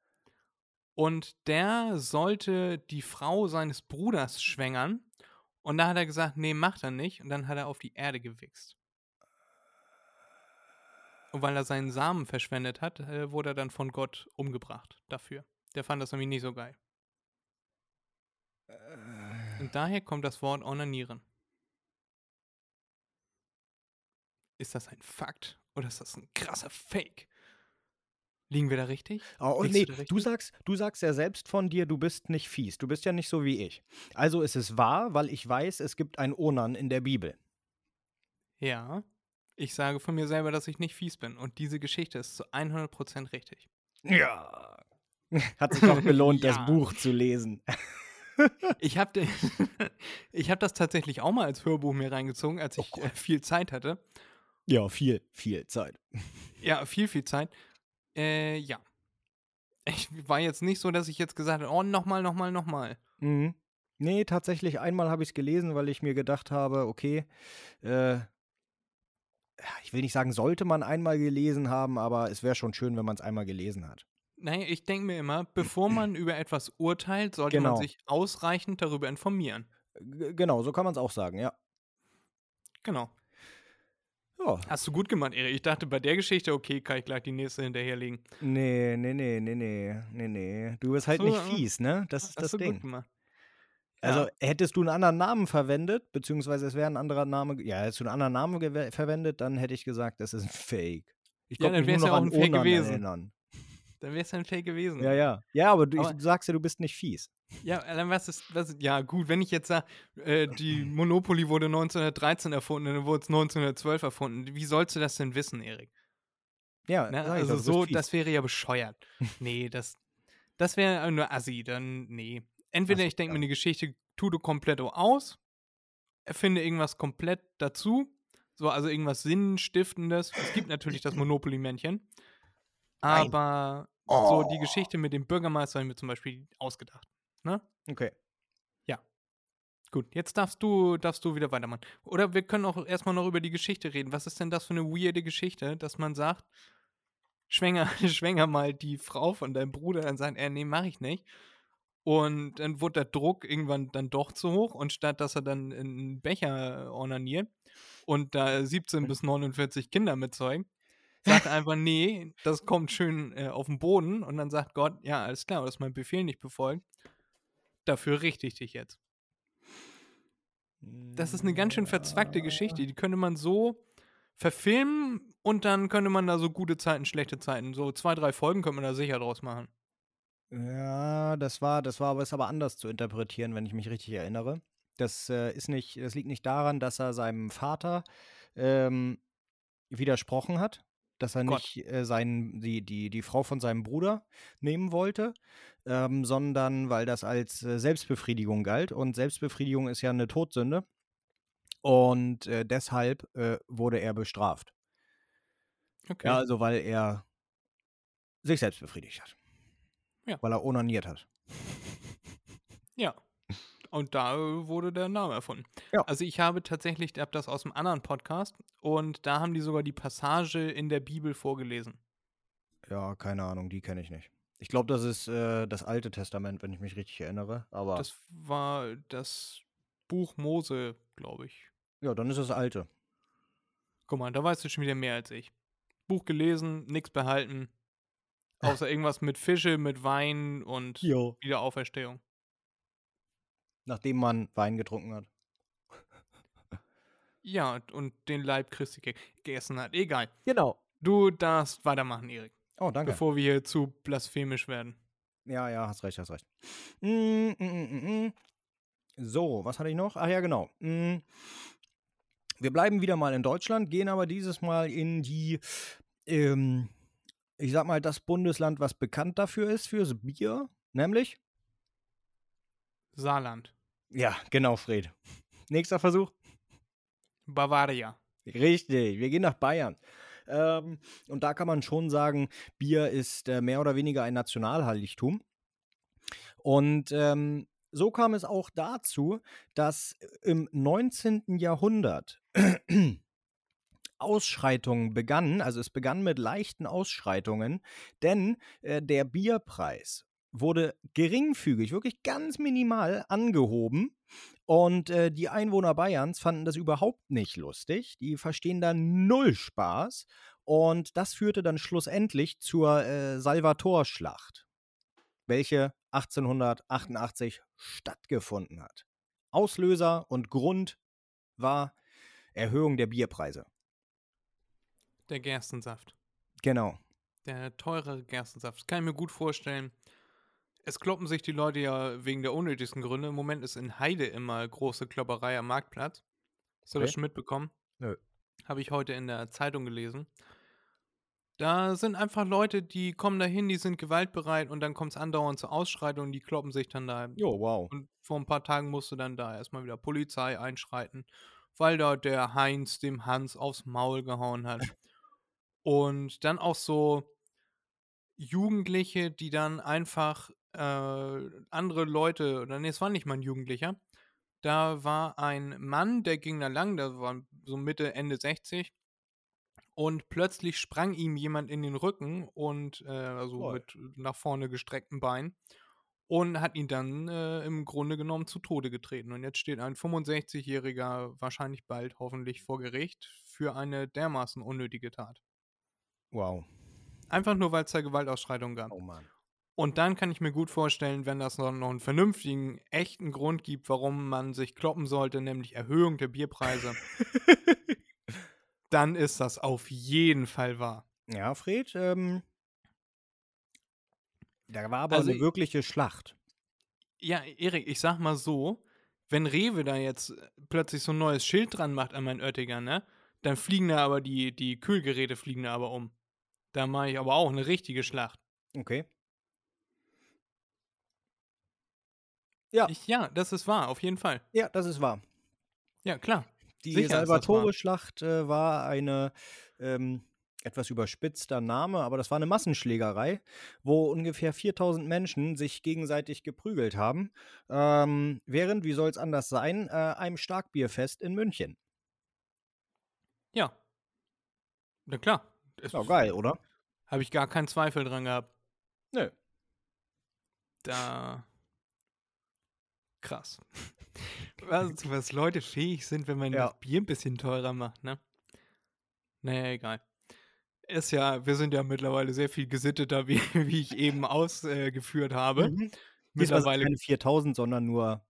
und der sollte die Frau seines Bruders schwängern und da hat er gesagt, nee, macht er nicht und dann hat er auf die Erde gewichst. Und weil er seinen Samen verschwendet hat, äh, wurde er dann von Gott umgebracht dafür. Der fand das nämlich nicht so geil. Und daher kommt das Wort onanieren. Ist das ein Fakt oder ist das ein krasser Fake? Liegen wir da richtig? Oh, nee, du du sagst, du sagst ja selbst von dir, du bist nicht fies. Du bist ja nicht so wie ich. Also ist es wahr, weil ich weiß, es gibt ein Onan in der Bibel. Ja. Ich sage von mir selber, dass ich nicht fies bin. Und diese Geschichte ist zu 100% richtig. Ja. Hat sich auch gelohnt, [LAUGHS] Ja. das Buch zu lesen. [LAUGHS] Ich habe [LAUGHS] hab das tatsächlich auch mal als Hörbuch mir reingezogen, als Oh ich äh, viel Zeit hatte. Ja, viel, viel Zeit. Ja, viel, viel Zeit. Äh, ja. Ich war jetzt nicht so, dass ich jetzt gesagt habe, oh, nochmal, nochmal, nochmal. Mhm. Nee, tatsächlich einmal habe ich es gelesen, weil ich mir gedacht habe, okay, äh, ich will nicht sagen, sollte man einmal gelesen haben, aber es wäre schon schön, wenn man es einmal gelesen hat. Naja, ich denke mir immer, [CLEARS THROAT] bevor man über etwas urteilt, sollte Genau. man sich ausreichend darüber informieren. G genau, so kann man es auch sagen, ja. Genau. Ja. Hast du gut gemacht, Erik. Ich dachte bei der Geschichte, okay, kann ich gleich die nächste hinterherlegen. Nee, nee, nee, nee, nee, nee, nee. Du bist halt So, nicht fies, ne? Das ist das Ding. gemacht. Also Ja. hättest du einen anderen Namen verwendet, beziehungsweise es wäre ein anderer Name, ja, hättest du einen anderen Namen verwendet, dann hätte ich gesagt, das ist ein Fake. Ich Ja, glaub, dann wär's nur ja auch ein Fake Onan gewesen. Erinnern. Dann wäre es ein Fake gewesen. Ja, ja. Ja, aber du, Aber- sagst ja, du bist nicht fies. Ja, dann was ist, was ist, ja gut, wenn ich jetzt sage, äh, die Monopoly wurde 1913 erfunden, dann wurde es 1912 erfunden. Wie sollst du das denn wissen, Erik? Ja, Ne? sag ich Also bist so, das wäre ja bescheuert. nee, das, das wäre nur assi, dann nee. Entweder Ach so, ich denke mir eine Geschichte, tu du komplett aus, erfinde irgendwas komplett dazu, So, also irgendwas Sinnstiftendes. Es gibt natürlich das Monopoly-Männchen. Nein. Aber so die Geschichte mit dem Bürgermeister habe ich mir zum Beispiel ausgedacht. Ne? Okay. Gut, jetzt darfst du, darfst du wieder weitermachen. Oder wir können auch erstmal noch über die Geschichte reden. Was ist denn das für eine weirde Geschichte, dass man sagt, schwänger, [LAUGHS] schwänger mal die Frau von deinem Bruder, dann sagt er, nee, mach ich nicht. Und dann wurde der Druck irgendwann dann doch zu hoch und statt dass er dann einen Becher ornaniert und da 17 bis 49 Kinder mitzeugen, sagt er [LAUGHS] einfach, nee, das kommt schön äh, auf den Boden und dann sagt Gott, ja, alles klar, du hast meinen Befehl nicht befolgt. Dafür richte ich dich jetzt. Das ist eine ganz schön verzwackte Geschichte. Die könnte man so verfilmen und dann könnte man da so gute Zeiten, schlechte Zeiten, so zwei, drei Folgen könnte man da sicher draus machen. Ja, das war, das war aber ist aber anders zu interpretieren, wenn ich mich richtig erinnere. Das äh, ist nicht, das liegt nicht daran, dass er seinem Vater ähm, widersprochen hat, dass er Gott. nicht äh, seinen, die, die, die Frau von seinem Bruder nehmen wollte, ähm, sondern weil das als äh, Selbstbefriedigung galt. Und Selbstbefriedigung ist ja eine Todsünde. Und äh, deshalb äh, wurde er bestraft. Okay. Ja, also weil er sich selbst befriedigt hat. Ja. Weil er onaniert hat. Ja. Und da wurde der Name erfunden. Ja. Also ich habe tatsächlich, ich habe das aus einem anderen Podcast und da haben die sogar die Passage in der Bibel vorgelesen. Ja, keine Ahnung, die kenne ich nicht. Ich glaube, das ist äh, das Alte Testament, wenn ich mich richtig erinnere. Aber Das war das Buch Mose, glaube ich. ja, dann ist das Alte. Guck mal, da weißt du schon wieder mehr als ich. Buch gelesen, nichts behalten. [LAUGHS] Außer irgendwas mit Fische, mit Wein und Jo. Wiederauferstehung. Nachdem man Wein getrunken hat. Ja, und den Leib Christi ge- gegessen hat. Egal. Genau. Du darfst weitermachen, Erik. Oh, danke. Bevor wir hier zu blasphemisch werden. Ja, ja, hast recht, hast recht. Mm, mm, mm, mm, mm. So, was hatte ich noch? Ach ja, genau. Mm. Wir bleiben wieder mal in Deutschland, gehen aber dieses Mal in die, ähm, ich sag mal, das Bundesland, was bekannt dafür ist, fürs Bier, nämlich? Saarland. Ja, genau, Fred. Nächster Versuch. Bavaria. Richtig, wir gehen nach Bayern. Ähm, und da kann man schon sagen, Bier ist äh, mehr oder weniger ein Nationalheiligtum. Und ähm, so kam es auch dazu, dass im 19. Jahrhundert Ausschreitungen begannen. Also es begann mit leichten Ausschreitungen, denn äh, der Bierpreis wurde geringfügig, wirklich ganz minimal angehoben. Und äh, die Einwohner Bayerns fanden das überhaupt nicht lustig. Die verstehen da null Spaß. Und das führte dann schlussendlich zur äh, Salvatorschlacht, welche 1888 stattgefunden hat. Auslöser und Grund war Erhöhung der Bierpreise. Der Gerstensaft. Genau. Der teurere Gerstensaft. Das kann ich mir gut vorstellen. Es kloppen sich die Leute ja wegen der unnötigsten Gründe. Im Moment ist in Heide immer große Klopperei am Marktplatz. Hast du das Okay. schon mitbekommen? Nö. Habe ich heute in der Zeitung gelesen. Da sind einfach Leute, die kommen dahin, die sind gewaltbereit und dann kommt es andauernd zu Ausschreitungen, die kloppen sich dann da. Jo, wow. Und vor ein paar Tagen musste dann da erstmal wieder Polizei einschreiten, weil da der Heinz dem Hans aufs Maul gehauen hat. [LAUGHS] Und dann auch so Jugendliche, die dann einfach äh, andere Leute, oder nee, es war nicht mal ein Jugendlicher, da war ein Mann, der ging da lang, der war so Mitte, Ende 60 und plötzlich sprang ihm jemand in den Rücken und äh, also Toll. mit nach vorne gestreckten Beinen und hat ihn dann äh, im Grunde genommen zu Tode getreten. Und jetzt steht ein 65-Jähriger wahrscheinlich bald hoffentlich vor Gericht für eine dermaßen unnötige Tat. Wow. Einfach nur, weil es da Gewaltausschreitungen gab. Oh Mann. Und dann kann ich mir gut vorstellen, wenn das noch, noch einen vernünftigen, echten Grund gibt, warum man sich kloppen sollte, nämlich Erhöhung der Bierpreise, [LAUGHS] dann ist das auf jeden Fall wahr. ja, Fred, ähm, da war aber Also eine ich- wirkliche Schlacht. Ja, Erik, ich sag mal so, wenn Rewe da jetzt äh, plötzlich so ein neues Schild dran macht an meinen Oettinger, ne, dann fliegen da aber die, die Kühlgeräte fliegen da aber um. Da mache ich aber auch eine richtige Schlacht. Okay. Ja. Ich, ja, das ist wahr, auf jeden Fall. Ja, das ist wahr. Ja, klar. Die Sicher. Salvatore-Schlacht äh, war eine ähm, etwas überspitzter Name, aber das war eine Massenschlägerei, wo ungefähr 4000 Menschen sich gegenseitig geprügelt haben, ähm, während, wie soll es anders sein, äh, einem Starkbierfest in München. Ja. Na klar. Ist auch geil, oder? Habe ich gar keinen Zweifel dran gehabt. Nö. Da. Krass. Was, was Leute fähig sind, wenn man Ja. das Bier ein bisschen teurer macht, ne? Naja, egal. Ist ja, wir sind ja mittlerweile sehr viel gesitteter, wie, [LAUGHS] wie ich eben ausgeführt habe. Mhm. Mittlerweile, keine 4000, sondern nur,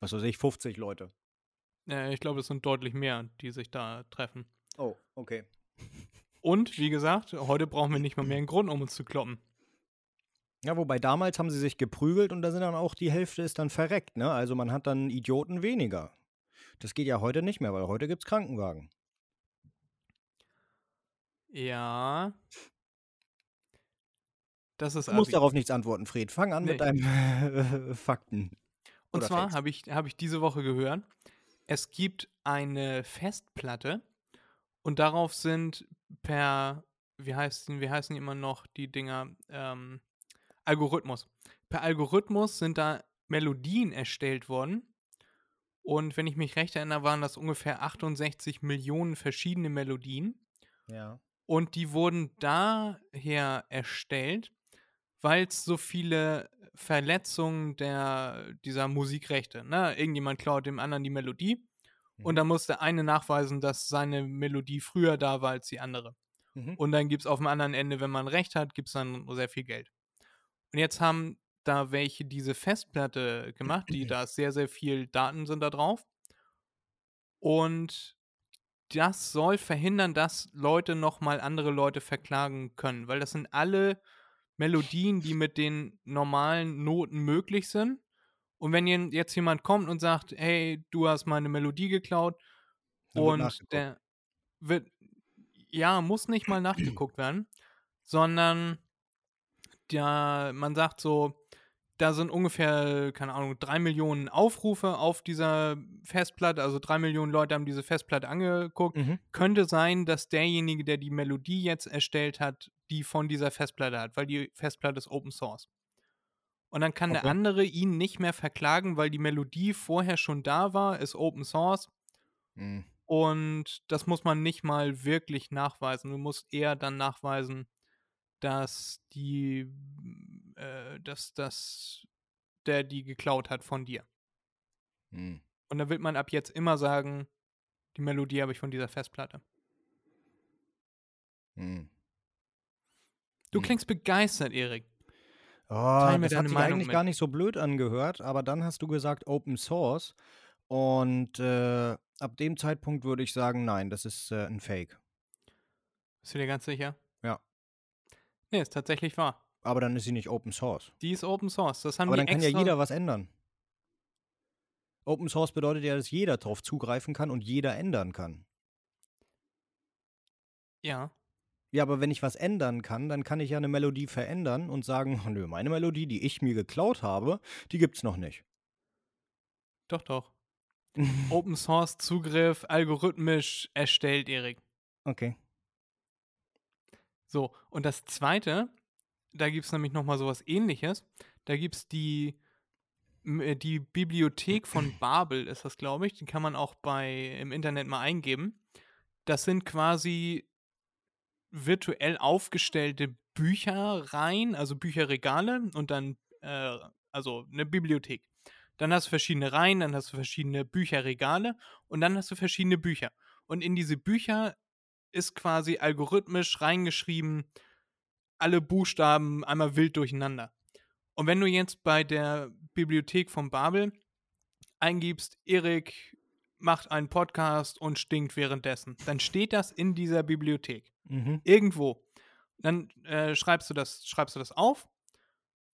was weiß ich, 50 Leute. äh, ich glaube, es sind deutlich mehr, die sich da treffen. Oh, okay. Und, wie gesagt, heute brauchen wir nicht mal mehr einen Grund, um uns zu kloppen. Ja, wobei damals haben sie sich geprügelt und da sind dann auch die Hälfte ist dann verreckt, ne? Also man hat dann Idioten weniger. Das geht ja heute nicht mehr, weil heute gibt's Krankenwagen. Ja. Das ist Du musst darauf nichts antworten, Fred. Fang an Nee. mit deinen [LAUGHS] Fakten. Und Oder zwar habe ich, hab ich diese Woche gehört, es gibt eine Festplatte und darauf sind per, wie heißen, wie heißen immer noch, die Dinger, ähm, Algorithmus. Per Algorithmus sind da Melodien erstellt worden. Und wenn ich mich recht erinnere, waren das ungefähr 68 Millionen verschiedene Melodien. Ja. Und die wurden daher erstellt, weil es so viele Verletzungen der, dieser Musikrechte. Ne? Irgendjemand klaut dem anderen die Melodie und Mhm. dann muss der eine nachweisen, dass seine Melodie früher da war als die andere. Mhm. Und dann gibt es auf dem anderen Ende, wenn man Recht hat, gibt es dann sehr viel Geld. Und jetzt haben da welche diese Festplatte gemacht, die [CLEARS THROAT] da ist sehr, sehr viel Daten sind da drauf. Und das soll verhindern, dass Leute nochmal andere Leute verklagen können, weil das sind alle Melodien, die mit den normalen Noten möglich sind. Und wenn jetzt jemand kommt und sagt, hey, du hast meine Melodie geklaut Dann und der wird, ja, muss nicht mal nachgeguckt werden, sondern der, man sagt so, da sind ungefähr, keine Ahnung, drei Millionen Aufrufe auf dieser Festplatte, also drei Millionen Leute haben diese Festplatte angeguckt. Mhm. Könnte sein, dass derjenige, der die Melodie jetzt erstellt hat, die von dieser Festplatte hat, weil die Festplatte ist Open Source. Und dann kann der Okay. andere ihn nicht mehr verklagen, weil die Melodie vorher schon da war, ist Open Source Mhm. und das muss man nicht mal wirklich nachweisen. Du musst eher dann nachweisen, dass die, äh, dass das, der die geklaut hat von dir. Mhm. Und dann wird man ab jetzt immer sagen, die Melodie habe ich von dieser Festplatte. Mhm. Du Hm. klingst begeistert, Erik. Oh, Teil mir das deine hat sich Meinung eigentlich mit. gar nicht so blöd angehört, aber dann hast du gesagt Open Source und äh, ab dem Zeitpunkt würde ich sagen, nein, das ist äh, ein Fake. Bist du dir ganz sicher? Nee, ist tatsächlich wahr. Aber dann ist sie nicht Open Source. Die ist Open Source. Das haben Aber die dann kann ja jeder was ändern. Open Source bedeutet ja, dass jeder drauf zugreifen kann und jeder ändern kann. Ja. Ja, aber wenn ich was ändern kann, dann kann ich ja eine Melodie verändern und sagen, "Oh, [LAUGHS] nö, meine Melodie, die ich mir geklaut habe, die gibt's noch nicht. Doch, doch. Open Source Zugriff algorithmisch erstellt, Erik. Okay. So, und das zweite, da gibt es nämlich nochmal sowas ähnliches. Da gibt es die, äh, die Bibliothek von [CLEARS THROAT] Babel, ist das, glaube ich. Die kann man auch bei im Internet mal eingeben. Das sind quasi virtuell aufgestellte Bücherreihen, also Bücherregale und dann, äh, also eine Bibliothek. Dann hast du verschiedene Reihen, dann hast du verschiedene Bücherregale und dann hast du verschiedene Bücher. Und in diese Bücher ist quasi algorithmisch reingeschrieben, alle Buchstaben einmal wild durcheinander. Und wenn du jetzt bei der Bibliothek von Babel eingibst, Erik macht einen Podcast und stinkt währenddessen, dann steht das in dieser Bibliothek. Mhm. Irgendwo. Dann äh, schreibst, du das, schreibst du das auf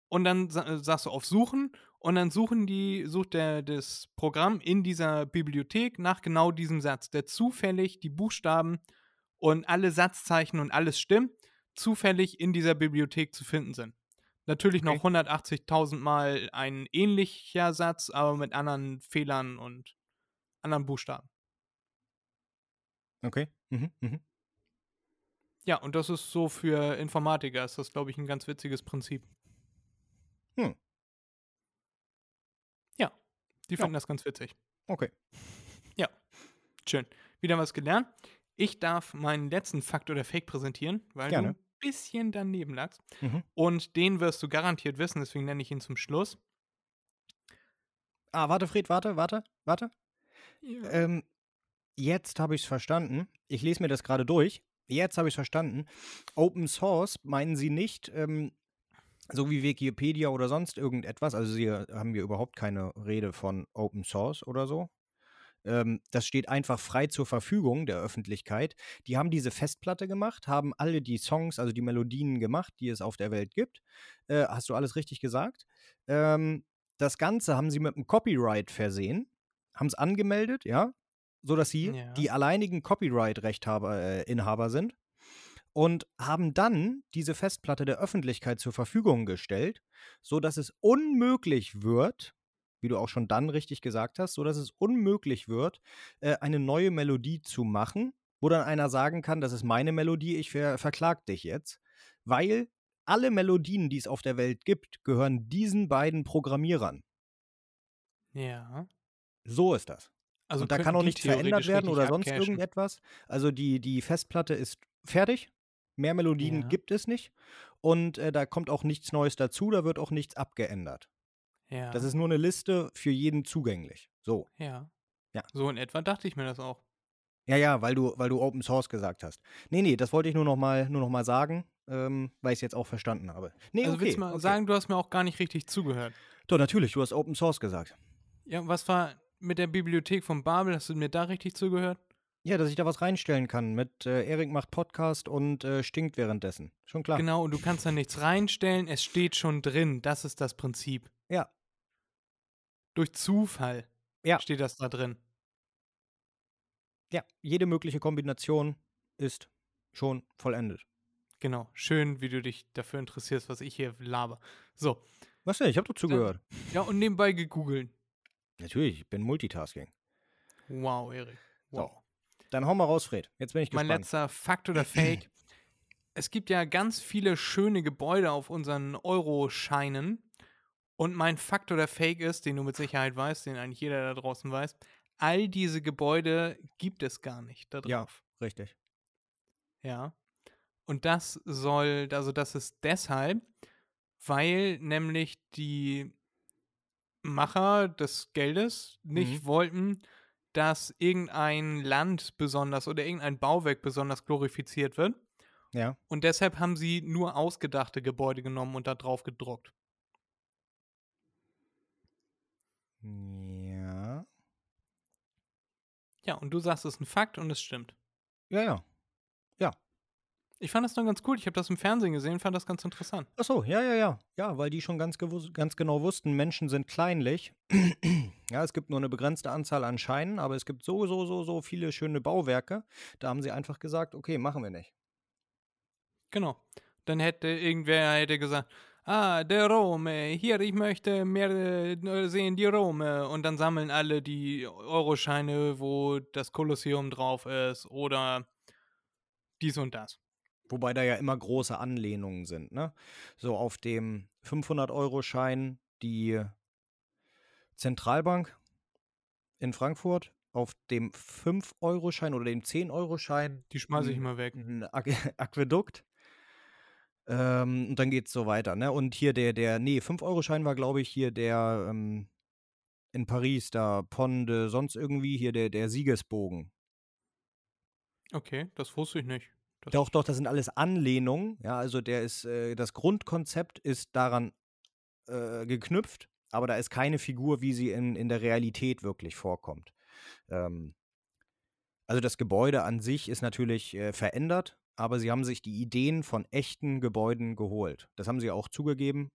und dann sa äh, sagst du auf Suchen und dann suchen die, sucht der, das Programm in dieser Bibliothek nach genau diesem Satz, der zufällig die Buchstaben und alle Satzzeichen und alles stimmt, zufällig in dieser Bibliothek zu finden sind. Natürlich noch Okay. 180.000 Mal ein ähnlicher Satz, aber mit anderen Fehlern und anderen Buchstaben. Okay. Mhm. Mhm. Ja, und das ist so für Informatiker, ist das, glaube ich, ein ganz witziges Prinzip. Hm. Ja, die Ja. finden das ganz witzig. Okay. Schön. Wieder was gelernt. Ich darf meinen letzten Fakt oder Fake präsentieren, weil Gerne. du ein bisschen daneben lagst. Mhm. Und den wirst du garantiert wissen, deswegen nenne ich ihn zum Schluss. Ah, warte, Fred, warte, warte, warte. Ja. Ähm, jetzt habe ich es verstanden. Ich lese mir das gerade durch. Jetzt habe ich es verstanden. Open Source meinen Sie nicht, ähm, so wie Wikipedia oder sonst irgendetwas. Also Sie haben hier überhaupt keine Rede von Open Source oder so. Ähm, das steht einfach frei zur Verfügung der Öffentlichkeit. Die haben diese Festplatte gemacht, haben alle die Songs, also die Melodien gemacht, die es auf der Welt gibt. Äh, hast du alles richtig gesagt? Ähm, das Ganze haben sie mit einem Copyright versehen, haben es angemeldet, ja, so dass sie Ja. die alleinigen Copyright-Rechthaber, äh, sind und haben dann diese Festplatte der Öffentlichkeit zur Verfügung gestellt, so dass es unmöglich wird, wie du auch schon dann richtig gesagt hast, so dass es unmöglich wird, äh, eine neue Melodie zu machen, wo dann einer sagen kann, das ist meine Melodie, ich ver verklag dich jetzt, weil alle Melodien, die es auf der Welt gibt, gehören diesen beiden Programmierern. ja. So ist das. Also und da kann auch nichts verändert werden oder sonst abcashen. irgendetwas. Also die, die Festplatte ist fertig. Mehr Melodien Ja. gibt es nicht. Und äh, da kommt auch nichts Neues dazu, da wird auch nichts abgeändert. Ja. Das ist nur eine Liste für jeden zugänglich. So. ja. Ja. So in etwa dachte ich mir das auch. Ja, ja, weil du, weil du Open Source gesagt hast. Nee, nee, das wollte ich nur noch mal, nur noch mal sagen, ähm, weil ich es jetzt auch verstanden habe. Nee, also okay, willst du mal okay. sagen, du hast mir auch gar nicht richtig zugehört. Doch, natürlich, du hast Open Source gesagt. Ja, was war mit der Bibliothek von Babel? Hast du mir da richtig zugehört? Ja, dass ich da was reinstellen kann mit äh, Erik macht Podcast und äh, stinkt währenddessen. Schon klar. Genau, und du kannst da nichts reinstellen, es steht schon drin. Das ist das Prinzip. Ja. Durch Zufall Ja. steht das da drin. Ja, jede mögliche Kombination ist schon vollendet. Genau. Schön, wie du dich dafür interessierst, was ich hier laber. So. Was denn? Ich habe doch zugehört. Ja, und nebenbei gegoogelt. Natürlich, ich bin Multitasking. Wow, Erik. Wow. Dann hau mal raus, Fred. Jetzt bin ich Mein gespannt. letzter Fakt oder Fake. [CLEARS THROAT] es gibt ja ganz viele schöne Gebäude auf unseren Euro-Scheinen. Und mein Fakt oder Fake ist, den du mit Sicherheit weißt, den eigentlich jeder da draußen weiß, all diese Gebäude gibt es gar nicht da Ja. drauf. Richtig. Ja. Und das soll, also das ist deshalb, weil nämlich die Macher des Geldes nicht Mhm. wollten, dass irgendein Land besonders oder irgendein Bauwerk besonders glorifiziert wird. Ja. Und deshalb haben sie nur ausgedachte Gebäude genommen und da drauf gedruckt. Ja. Ja, und du sagst, es ist ein Fakt und es stimmt. Ja, ja. Ich fand das dann ganz cool. Ich habe das im Fernsehen gesehen, fand das ganz interessant. Ach so, ja, ja, ja. Ja, weil die schon ganz, ganz genau wussten, Menschen sind kleinlich. [CLEARS THROAT] ja, es gibt nur eine begrenzte Anzahl an Scheinen, aber es gibt so, so, so, so viele schöne Bauwerke. Da haben sie einfach gesagt, okay, machen wir nicht. Genau. Dann hätte irgendwer hätte gesagt, ah, der Rome, hier, ich möchte mehr äh, sehen, die Rome. Und dann sammeln alle die Euroscheine, wo das Kolosseum drauf ist oder dies und das. Wobei da ja immer große Anlehnungen sind, ne? So auf dem 500-Euro-Schein die Zentralbank in Frankfurt, auf dem 5-Euro-Schein oder dem 10-Euro-Schein Die schmeiße ich mal weg. ein Aqu Aquädukt. Ähm, und dann geht's so weiter, ne? Und hier der, der, nee, 5-Euro-Schein war, glaube ich, hier der ähm, in Paris, da Ponde, sonst irgendwie hier der, der Siegesbogen. Okay, das wusste ich nicht. Das Doch, doch, das sind alles Anlehnungen. Ja, also der ist, äh, das Grundkonzept ist daran äh, geknüpft, aber da ist keine Figur, wie sie in, in der Realität wirklich vorkommt. Ähm, also das Gebäude an sich ist natürlich äh, verändert, aber sie haben sich die Ideen von echten Gebäuden geholt. Das haben sie auch zugegeben.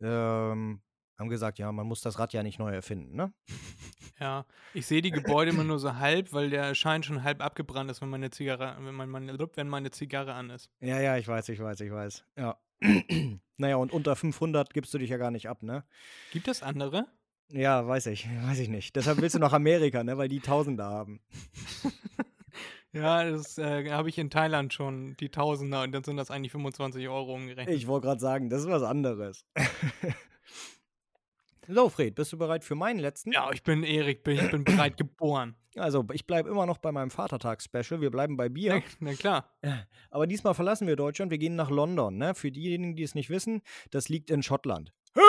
Ähm, haben gesagt, ja, man muss das Rad ja nicht neu erfinden, ne? [LAUGHS] Ja, ich sehe die Gebäude immer nur so halb, weil der Schein schon halb abgebrannt ist, wenn meine Zigarre, wenn, mein, meine, wenn meine Zigarre an ist. Ja, ja, ich weiß, ich weiß, ich weiß. Ja. [CLEARS THROAT] naja, und unter 500 gibst du dich ja gar nicht ab, ne? Gibt es andere? Ja, weiß ich, [LAUGHS] weiß ich nicht. Deshalb willst du nach Amerika, ne? Weil die Tausender haben. [LAUGHS] Ja, das äh, habe ich in Thailand schon, die Tausender, und dann sind das eigentlich 25 Euro umgerechnet. Ich wollte gerade sagen, das ist was anderes. [LAUGHS] so, Fred, bist du bereit für meinen letzten? Ja, ich bin Erik, bin, ich bin bereit geboren. Also, ich bleibe immer noch bei meinem Vatertags-Special. Wir bleiben bei Bier. Na, na klar. [LAUGHS] Aber diesmal verlassen wir Deutschland. Wir gehen nach London. Ne? Für diejenigen, die es nicht wissen, das liegt in Schottland. [LAUGHS]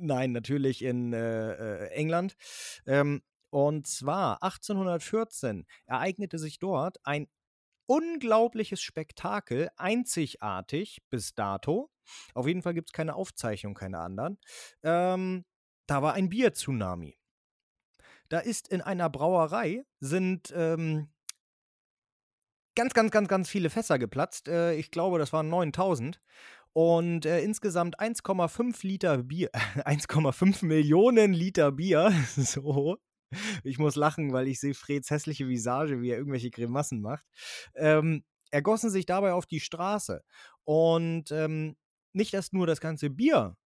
Nein, natürlich in äh, äh, England. Ähm, und zwar 1814 ereignete sich dort ein unglaubliches Spektakel, einzigartig bis dato. Auf jeden Fall gibt es keine Aufzeichnung, keine anderen. Ähm, da war ein Bier-Tsunami. Da ist in einer Brauerei sind ähm, ganz, ganz, ganz, ganz viele Fässer geplatzt. Äh, ich glaube, das waren 9000. Und äh, insgesamt 1,5 Liter Bier, [LAUGHS] 1,5 Millionen Liter Bier, [LAUGHS] so. Ich muss lachen, weil ich sehe Freds hässliche Visage, wie er irgendwelche Grimassen macht. Ähm, ergossen sich dabei auf die Straße. Und ähm, nicht, dass nur das ganze Bier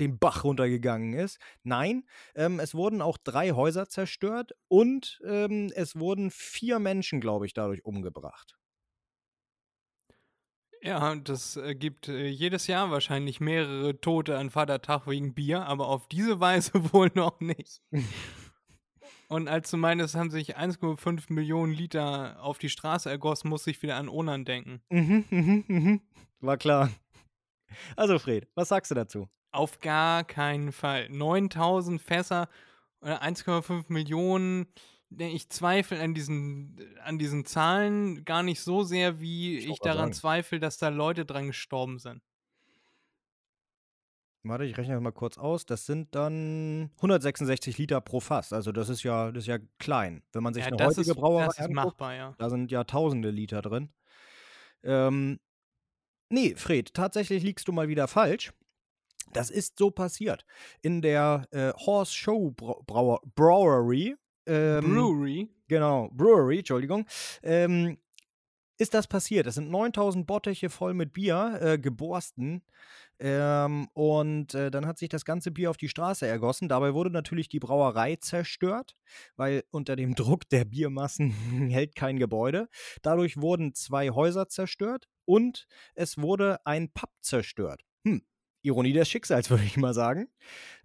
den Bach runtergegangen ist. Nein, ähm, es wurden auch drei Häuser zerstört und ähm, es wurden vier Menschen, glaube ich, dadurch umgebracht. Ja, das äh, gibt äh, jedes Jahr wahrscheinlich mehrere Tote an Vatertag wegen Bier, aber auf diese Weise [LAUGHS] wohl noch nicht. [LAUGHS] Und als du meinst, haben sich 1,5 Millionen Liter auf die Straße ergossen, muss ich wieder an Onan denken. Mhm, mhm, mhm. War klar. Also, Fred, was sagst du dazu? Auf gar keinen Fall. 9000 Fässer oder 1,5 Millionen. Ich zweifle an diesen, an diesen Zahlen gar nicht so sehr, wie Ich ich, daran sagen. zweifle, dass da Leute dran gestorben sind. Warte, ich rechne das mal kurz aus. Das sind dann 166 Liter pro Fass. Also das ist ja, das ist ja klein. Wenn man sich Ja, eine heutige ist, Brauerei das ist anguckt, machbar, ja. da sind ja tausende Liter drin. Ähm, nee, Fred, tatsächlich liegst du mal wieder falsch. Das ist so passiert. In der äh, Horse Show Brau Brauer Brewery, ähm, Brewery. genau, Brewery, Entschuldigung, ähm, ist das passiert. Es sind 9000 Bottiche voll mit Bier, äh, geborsten. Ähm, und äh, dann hat sich das ganze Bier auf die Straße ergossen. Dabei wurde natürlich die Brauerei zerstört, weil unter dem [LAUGHS] Druck der Biermassen [LAUGHS] hält kein Gebäude. Dadurch wurden zwei Häuser zerstört und es wurde ein Pub zerstört. Hm. Ironie des Schicksals, [LAUGHS] würde ich mal sagen.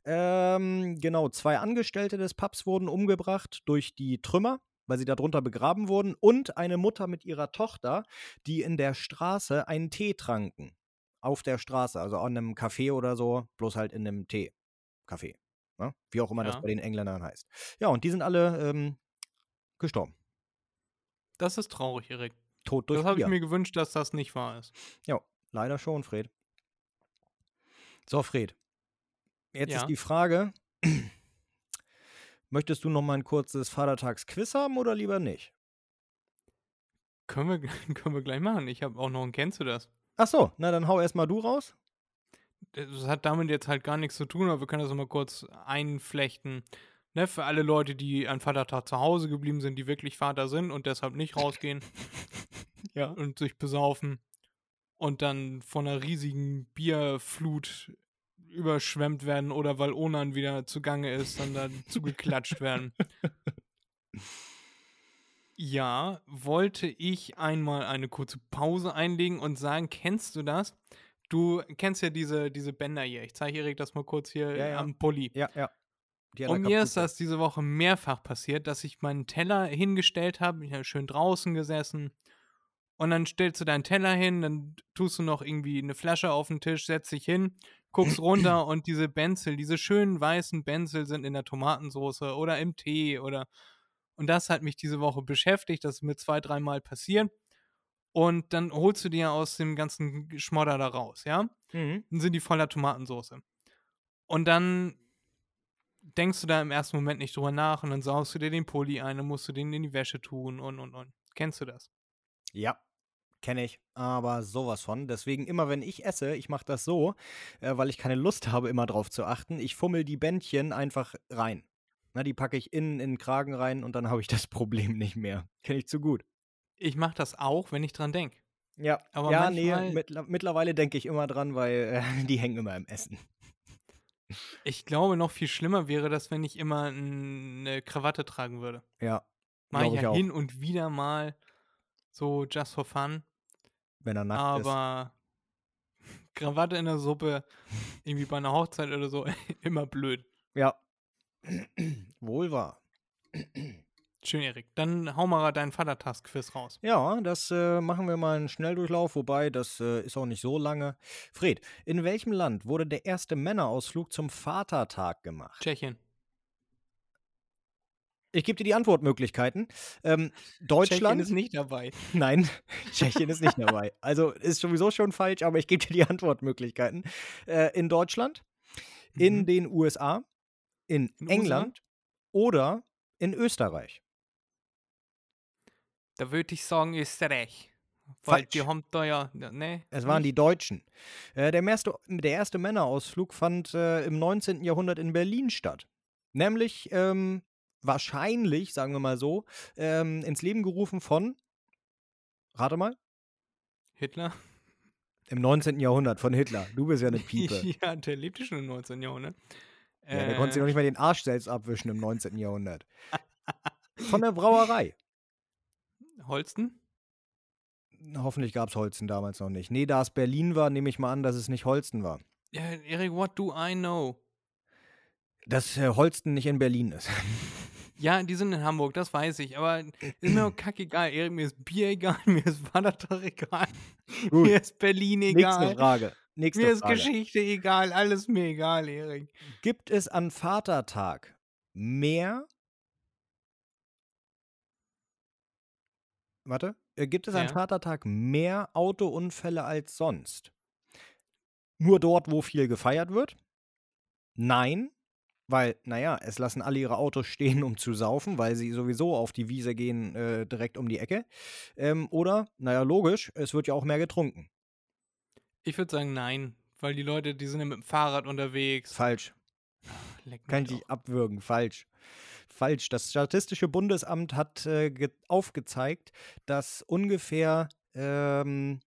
Ähm, genau, zwei Angestellte des Pubs wurden umgebracht durch die Trümmer, weil sie darunter begraben wurden, und eine Mutter mit ihrer Tochter, die in der Straße einen Tee tranken. Auf der Straße, also an einem Café oder so, bloß halt in einem Tee-Café. Ne? Wie auch immer das Ja. bei den Engländern heißt. Ja, und die sind alle ähm, gestorben. Das ist traurig, Erik. Tot durch Das habe ich mir gewünscht, dass das nicht wahr ist. Ja, leider schon, Fred. So, Fred. Jetzt Ja. ist die Frage: Möchtest du noch mal ein kurzes Vatertagsquiz haben oder lieber nicht? Können wir, [LAUGHS] können wir gleich machen. Ich habe auch noch ein Kennst du das? Ach so, na dann hau erst mal du raus. Das hat damit jetzt halt gar nichts zu tun, aber wir können das mal kurz einflechten. Ne, für alle Leute, die an Vatertag zu Hause geblieben sind, die wirklich Vater sind und deshalb nicht rausgehen [LAUGHS] Ja. und sich besaufen und dann von einer riesigen Bierflut überschwemmt werden oder weil Onan wieder zugange ist, dann dazu [LAUGHS] geklatscht werden. Ja, wollte ich einmal eine kurze Pause einlegen und sagen, kennst du das? Du kennst ja diese, diese Bänder hier. Ich zeige Erik das mal kurz hier Ja, ja. am Pulli. Ja, ja. Und mir ist das diese Woche mehrfach passiert, dass ich meinen Teller hingestellt habe. Ich habe schön draußen gesessen. Und dann stellst du deinen Teller hin, dann tust du noch irgendwie eine Flasche auf den Tisch, setzt dich hin, guckst runter [CLEARS THROAT] und diese Benzel, diese schönen weißen Benzel sind in der Tomatensauce oder im Tee oder. Und das hat mich diese Woche beschäftigt. Das ist mir zwei, dreimal passiert. Und dann holst du dir aus dem ganzen Schmodder da raus, ja? Mhm. dann sind die voller Tomatensauce. Und dann denkst du da im ersten Moment nicht drüber nach und dann saust du dir den Pulli ein, dann musst du den in die Wäsche tun und und und. Kennst du das? Ja, kenne ich, aber sowas von. Deswegen immer, wenn ich esse, ich mache das so, äh, weil ich keine Lust [LAUGHS] habe, immer drauf zu achten. Ich fummel die Bändchen einfach rein. Na, die packe ich innen in den Kragen rein und dann [LAUGHS] habe ich das Problem nicht mehr. Kenne ich zu gut. Ich mache das auch, wenn ich dran denke. Ja, Aber ja manchmal- nee, mittler mittlerweile denke ich immer dran, weil äh, [LAUGHS] die hängen immer im Essen. Ich glaube, noch viel schlimmer wäre das, wenn ich immer eine Krawatte tragen würde. Ja. Mache ich ich ja auch. hin und wieder mal so just for fun. Wenn er nackt ist. Aber [LAUGHS] Krawatte in der Suppe, irgendwie bei einer Hochzeit oder so, [LAUGHS] immer blöd. Ja. [CLEARS THROAT] Wohl wahr. Schön, Erik. Dann hau mal deinen Vatertask-Quiz raus. Ja, das äh, machen wir mal einen Schnelldurchlauf, wobei das äh, ist auch nicht so lange. Fred, in welchem Land wurde der erste Männerausflug zum Vatertag gemacht? Tschechien. Ich gebe dir die Antwortmöglichkeiten. Ähm, Tschechien Deutschland. ist nicht dabei. [LAUGHS] Nein, [LAUGHS] Tschechien ist nicht dabei. Also ist sowieso schon falsch, aber ich gebe dir die Antwortmöglichkeiten. Äh, in Deutschland, in Mhm. den USA, in, In England oder in Österreich. Da würde ich sagen Österreich. Weil die haben da ja, ne? Es waren die? Deutschen. Äh, der, erste, der erste Männerausflug fand äh, im 19. Jahrhundert in Berlin statt. Nämlich ähm, wahrscheinlich, sagen wir mal so, ähm, ins Leben gerufen von, rate mal, Hitler? im 19. Jahrhundert von Hitler. Du bist ja eine Piepe. [LAUGHS] ja, der lebte schon im 19. Jahrhundert. Ja, der konnte sich noch Äh, nicht mal den Arsch selbst abwischen im 19. Jahrhundert. [LAUGHS] Von der Brauerei. Holsten? Hoffentlich gab es Holsten damals noch nicht. Nee, da es Berlin war, nehme ich mal an, dass es nicht Holsten war. Ja, Erik, what do I know? Dass äh, Holsten nicht in Berlin ist. [LAUGHS] Ja, die sind in Hamburg, das weiß ich, aber ist mir doch kackegal. Erik, mir ist Bier egal, [LAUGHS] mir ist Vatertag egal, Gut, mir ist Berlin nächste egal, Frage. Nächste mir ist Frage. Geschichte egal, alles mir egal, Erik. Gibt es an Vatertag mehr. Warte. Äh, Gibt es an Ja. Vatertag mehr Autounfälle als sonst? Nur dort, wo viel gefeiert wird? Nein, weil, naja, es lassen alle ihre Autos stehen, um zu saufen, weil sie sowieso auf die Wiese gehen, äh, direkt um die Ecke. Ähm, oder, naja, logisch, es wird ja auch mehr getrunken. Ich würde sagen nein, weil die Leute, die sind ja mit dem Fahrrad unterwegs. Falsch. Kann ich abwürgen. Falsch. Falsch. Das Statistische Bundesamt hat äh, ge- aufgezeigt, dass ungefähr ähm,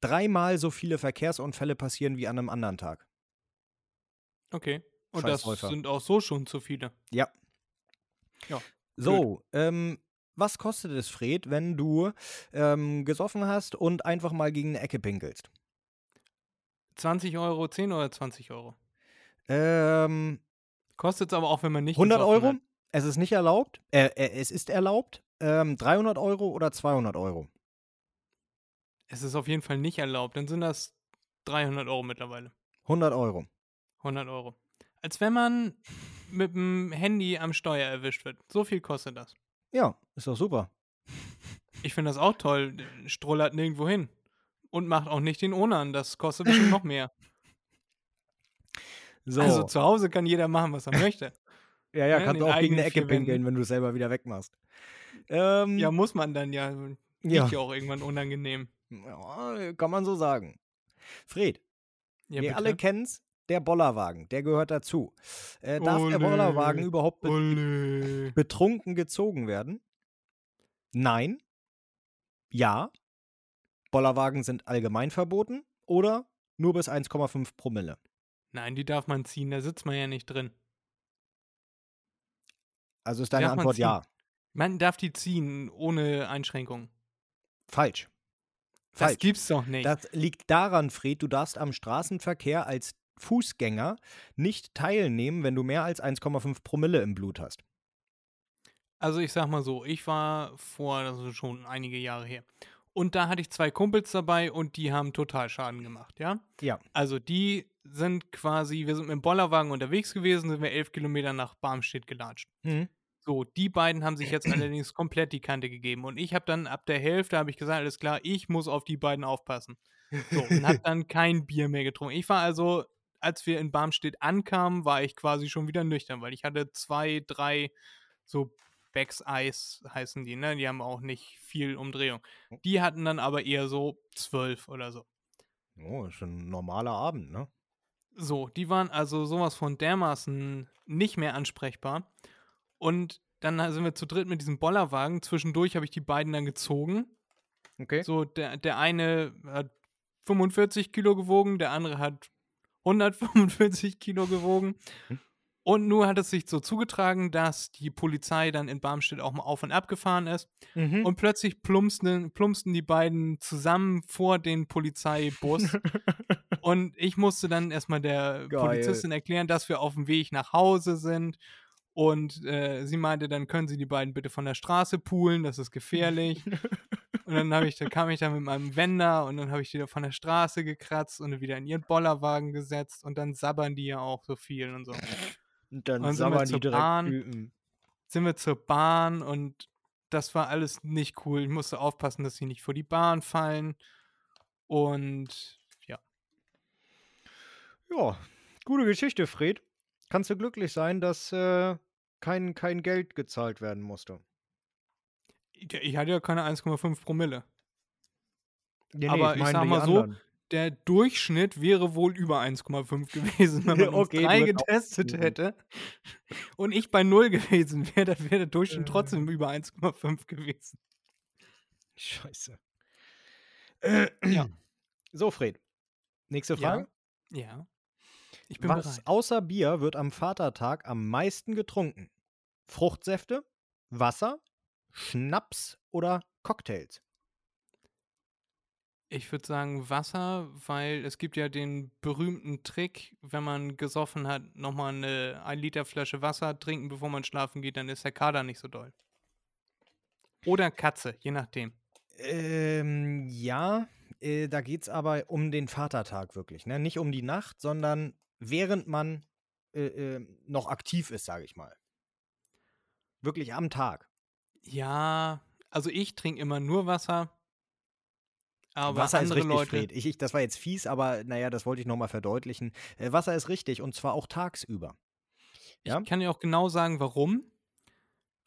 dreimal so viele Verkehrsunfälle passieren wie an einem anderen Tag. Okay. Und das sind auch so schon zu viele. Ja. Ja, So, ähm, was kostet es, Fred, wenn du ähm, gesoffen hast und einfach mal gegen eine Ecke pinkelst? 20 Euro, 10 oder 20 Euro. Ähm, Kostet es aber auch, wenn man nicht 100 gesoffen Euro? Hat. Es ist nicht erlaubt. Äh, äh, es ist erlaubt. Ähm, 300 Euro oder 200 Euro? Es ist auf jeden Fall nicht erlaubt. Dann sind das 300 Euro mittlerweile. 100 Euro. 100 Euro. Als wenn man mit dem Handy am Steuer erwischt wird. So viel kostet das. Ja, ist doch super. Ich finde das auch toll. Strullert nirgendwo hin. Und macht auch nicht den Onan. Das kostet bestimmt noch mehr. So. Also zu Hause kann jeder machen, was er möchte. [LAUGHS] ja, ja, ne, kannst du auch gegen eine Ecke pinkeln, wenn du es selber wieder wegmachst. Ähm, Ja, muss man dann ja. Ja. ja auch irgendwann unangenehm. Ja, kann man so sagen. Fred, Ja, wir bitte. alle kennen's, der Bollerwagen, der gehört dazu. Äh, darf der Ole. Bollerwagen überhaupt be betrunken gezogen werden? Nein. Ja. Bollerwagen sind allgemein verboten oder nur bis 1,5 Promille. Nein, die darf man ziehen. Da sitzt man ja nicht drin. Also ist deine darf man Antwort ziehen. ja. Man darf die ziehen ohne Einschränkung. Falsch. Das Falsch. gibt's doch nicht. Das liegt daran, Fred, du darfst am Straßenverkehr als Fußgänger nicht teilnehmen, wenn du mehr als 1,5 Promille im Blut hast. Also ich sag mal so, ich war vor, das ist schon einige Jahre her. Und da hatte ich zwei Kumpels dabei und die haben total Schaden gemacht, ja? Ja. Also die sind quasi, wir sind mit dem Bollerwagen unterwegs gewesen, sind wir elf Kilometer nach Barmstedt gelatscht. Mhm. So, die beiden haben sich jetzt allerdings komplett die Kante gegeben. Und ich habe dann ab der Hälfte, habe ich gesagt, alles klar, ich muss auf die beiden aufpassen. So, und habe [LAUGHS] dann kein Bier mehr getrunken. Ich war also, als wir in Barmstedt ankamen, war ich quasi schon wieder nüchtern, weil ich hatte zwei, drei so Becks Eis heißen die, ne? Die haben auch nicht viel Umdrehung. Die hatten dann aber eher so zwölf oder so. Oh, ist schon ein normaler Abend, ne? So, die waren also sowas von dermaßen nicht mehr ansprechbar. Und dann sind wir zu dritt mit diesem Bollerwagen. Zwischendurch habe ich die beiden dann gezogen. Okay. So, der, der eine hat 45 Kilo gewogen, der andere hat 145 Kilo gewogen. Hm. Und nur hat es sich so zugetragen, dass die Polizei dann in Barmstedt auch mal auf und ab gefahren ist. Mhm. Und plötzlich plumpsten, plumpsten die beiden zusammen vor den Polizeibus. [LAUGHS] und ich musste dann erstmal der Geil. Polizistin erklären, dass wir auf dem Weg nach Hause sind. Und äh, sie meinte, dann können sie die beiden bitte von der Straße poolen, das ist gefährlich. [LAUGHS] und dann, ich, dann kam ich da mit meinem Wender und dann habe ich die da von der Straße gekratzt und wieder in ihren Bollerwagen gesetzt. Und dann sabbern die ja auch so viel und so. Und dann Und sind wir sabbern die zur direkt Bahn. üben. sind wir zur Bahn und das war alles nicht cool. Ich musste aufpassen, dass sie nicht vor die Bahn fallen. Und ja, Ja, gute Geschichte, Fred. Kannst du glücklich sein, dass äh, kein, kein Geld gezahlt werden musste. Ich ich hatte ja keine 1,5 Promille. Nee, Aber ich meine sag mal so. Der Durchschnitt wäre wohl über 1,5 gewesen, wenn man [LAUGHS] uns Okay, drei du hast getestet aufgeschrieben. hätte. Und ich bei 0 gewesen [LAUGHS] wäre, dann wäre der Durchschnitt Äh. trotzdem über 1,5 gewesen. Scheiße. Ja. [CLEARS THROAT] So, Fred. Nächste Frage. Ja. Ich bin Was bereit. außer Bier wird am Vatertag am meisten getrunken? Fruchtsäfte, Wasser, Schnaps oder Cocktails? Ich würde sagen Wasser, weil es gibt ja den berühmten Trick, wenn man gesoffen hat, nochmal eine 1 Liter Flasche Wasser trinken, bevor man schlafen geht, dann ist der Kader nicht so doll. Oder Katze, je nachdem. Ähm, ja, äh, da geht es aber um den Vatertag wirklich. Ne? Nicht um die Nacht, sondern während man äh, äh, noch aktiv ist, sage ich mal. Wirklich am Tag. Ja, also ich trinke immer nur Wasser. Aber Wasser ist richtig, Leute. Fred. Ich, ich, das war jetzt fies, aber naja, das wollte ich nochmal verdeutlichen. Äh, Wasser ist richtig und zwar auch tagsüber. Ja? Ich kann dir auch genau sagen, warum.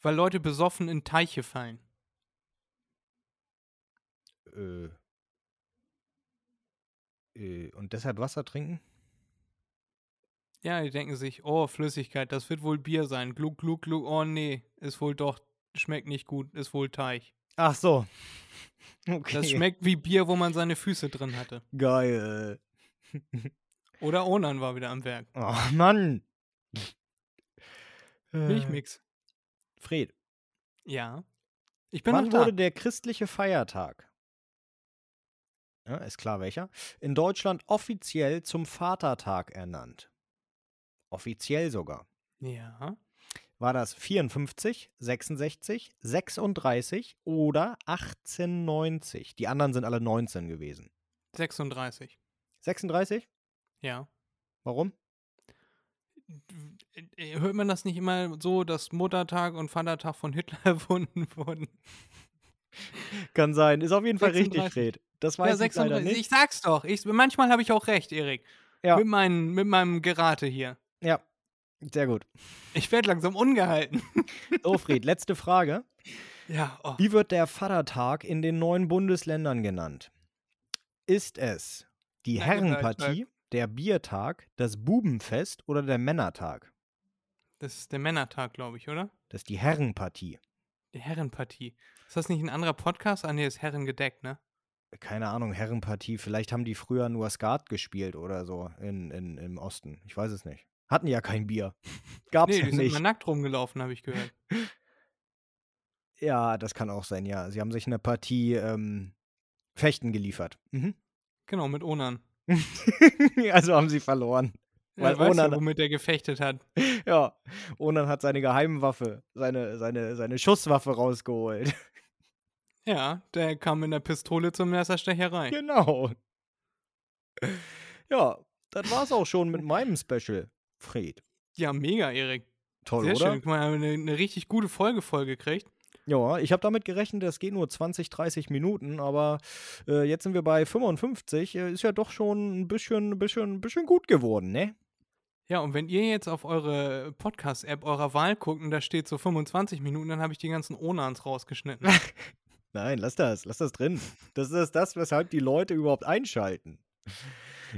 Weil Leute besoffen in Teiche fallen. Äh, äh, und deshalb Wasser trinken? Ja, die denken sich, oh, Flüssigkeit, das wird wohl Bier sein. Gluck, gluck, gluck, oh nee, ist wohl doch, schmeckt nicht gut, ist wohl Teich. Ach so. [LAUGHS] Okay. Das schmeckt wie Bier, wo man seine Füße drin hatte. geil. [LAUGHS] Oder Onan war wieder am Werk. Oh Mann. Äh, Milchmix. Fred, Ja. Ich bin wann wurde der christliche Feiertag? Ja, ist klar welcher. In Deutschland offiziell zum Vatertag ernannt. Offiziell sogar. Ja. War das 54, 66, 36 oder 1890? Die anderen sind alle 19 gewesen. 36. 36? Ja. Warum? Äh, Hört man das nicht immer so, dass Muttertag und Vatertag von Hitler [LAUGHS] erfunden wurden? Kann sein. Ist auf jeden Fall 36. richtig, Fred. Das weiß ja, ich leider 36. nicht. Ich sag's doch. Ich, manchmal habe ich auch recht, Erik. Ja. Mit, meinen, mit meinem Gerate hier. Ja, sehr gut. Ich werde langsam ungehalten. [LAUGHS] So, Fred, letzte Frage. Ja, oh. Wie wird der Vatertag in den neuen Bundesländern genannt? Ist es die Na, Herrenpartie, der Biertag, das Bubenfest oder der Männertag? Das ist der Männertag, glaube ich, oder? Das ist die Herrenpartie. Die Herrenpartie. Ist das nicht ein anderer Podcast? Ah, nee, ist Herrengedeckt, ne? Keine Ahnung, Herrenpartie. Vielleicht haben die früher nur Skat gespielt oder so in, in, im Osten. Ich weiß es nicht. Hatten ja kein Bier. [LAUGHS] Gab's Nee, ja die sind nicht. immer nackt rumgelaufen, habe ich gehört. Ja, das kann auch sein, ja. Sie haben sich eine Partie ähm, Fechten geliefert. Mhm. Genau, mit Onan. [LAUGHS] also haben sie verloren. Weil Ja, Onan- ja, womit er gefechtet hat. [LAUGHS] Ja, Onan hat seine Geheimwaffe, seine, seine, seine Schusswaffe rausgeholt. Ja, der kam mit einer Pistole zur Messerstecherei. genau. Ja, das war's auch schon mit meinem Special, Fred. Ja, mega, Erik. Toll, Sehr oder? schön. Guck mal, haben eine, eine richtig gute Folge vollgekriegt. Ja, ich habe damit gerechnet, das geht nur 20, 30 Minuten, aber äh, jetzt sind wir bei 55. Äh, ist ja doch schon ein bisschen, ein bisschen, ein bisschen gut geworden, ne? Ja, und wenn ihr jetzt auf eure Podcast-App eurer Wahl guckt und da steht so 25 Minuten, dann habe ich die ganzen Onans rausgeschnitten. [LAUGHS] Nein, lass das, lass das drin. Das ist das, weshalb die Leute überhaupt einschalten.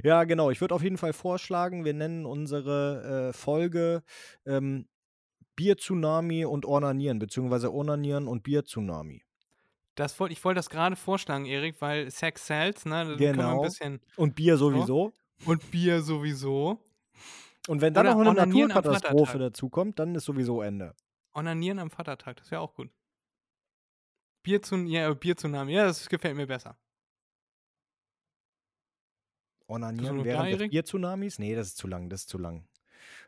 Ja, genau. Ich würde auf jeden Fall vorschlagen, wir nennen unsere äh, Folge ähm, Bier-Tsunami und Ornanieren, beziehungsweise Ornanieren und Bier-Tsunami. Das wollt, ich wollte das gerade vorschlagen, Erik, weil Sex sells, ne? Genau. Und Bier sowieso. Und Bier sowieso. Und wenn dann Oder noch eine Naturkatastrophe dazukommt, dann ist sowieso Ende. Onanieren am Vatertag, das wäre auch gut. Bier zu, ja, Bier Namen, ja, das gefällt mir besser. Onanieren während des dreijährig? Bier-Tsunamis? Nee, das ist zu lang, das ist zu lang.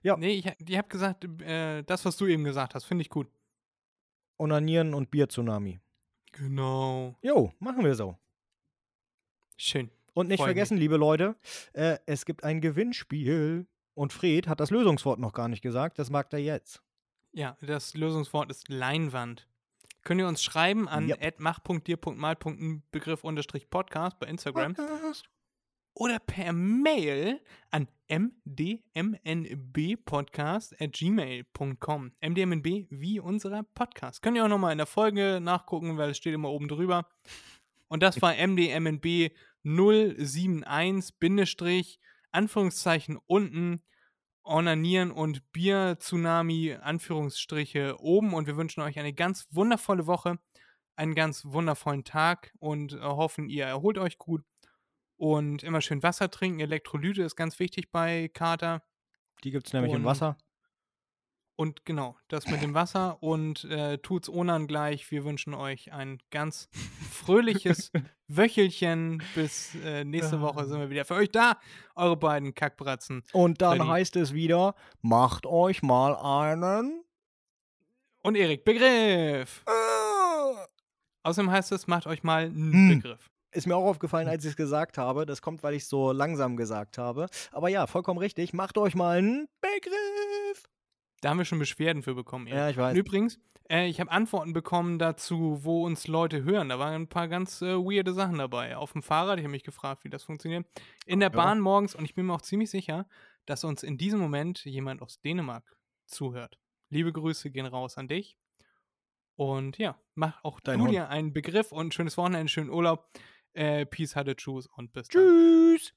Ja. Nee, ich, ich habe gesagt, äh, das, was du eben gesagt hast, finde ich gut. Onanieren und Bier-Tsunami. Genau. Jo, machen wir so. Schön. Und nicht Freu mich. vergessen, liebe Leute, äh, es gibt ein Gewinnspiel. Und Fred hat das Lösungswort noch gar nicht gesagt, das mag er jetzt. Ja, das Lösungswort ist Leinwand. Könnt ihr uns schreiben an Yep. mach.dir.mal.begriff unterstrich Podcast bei Instagram Podcast. Oder per Mail an mdmnbpodcast.gmail.com. mdmnb wie unserer Podcast. Könnt ihr auch nochmal in der Folge nachgucken, weil es steht immer oben drüber. Und das war mdmnb 071 Bindestrich Anführungszeichen unten Onanieren und Bier Tsunami Anführungsstriche oben und wir wünschen euch eine ganz wundervolle Woche, einen ganz wundervollen Tag und äh, hoffen, ihr erholt euch gut und immer schön Wasser trinken. Elektrolyte ist ganz wichtig bei Kater. Die gibt es nämlich im Und- Wasser. Und genau, das mit dem Wasser und äh, tut's Onan gleich. Wir wünschen euch ein ganz fröhliches [LAUGHS] Wöchelchen. Bis äh, nächste Woche sind wir wieder für euch da. Eure beiden Kackbratzen. Und dann Freddy. heißt es wieder, macht euch mal einen. Und Erik, Begriff. Äh, Außerdem heißt es, macht euch mal einen Hm. Begriff. Ist mir auch aufgefallen, als ich es gesagt habe. Das kommt, weil ich so langsam gesagt habe. Aber ja, vollkommen richtig. Macht euch mal einen Begriff. Da haben wir schon Beschwerden für bekommen. Erik. Ja, ich weiß. Und übrigens, äh, ich habe Antworten bekommen dazu, wo uns Leute hören. Da waren ein paar ganz äh, weirde Sachen dabei. Auf dem Fahrrad, ich habe mich gefragt, wie das funktioniert. In der Ja. Bahn morgens und ich bin mir auch ziemlich sicher, dass uns in diesem Moment jemand aus Dänemark zuhört. Liebe Grüße gehen raus an dich. Und ja, mach auch Dein du Hund. dir einen Begriff und ein schönes Wochenende, einen schönen Urlaub. Äh, Peace, hatte Tschüss und bis dann. Tschüss.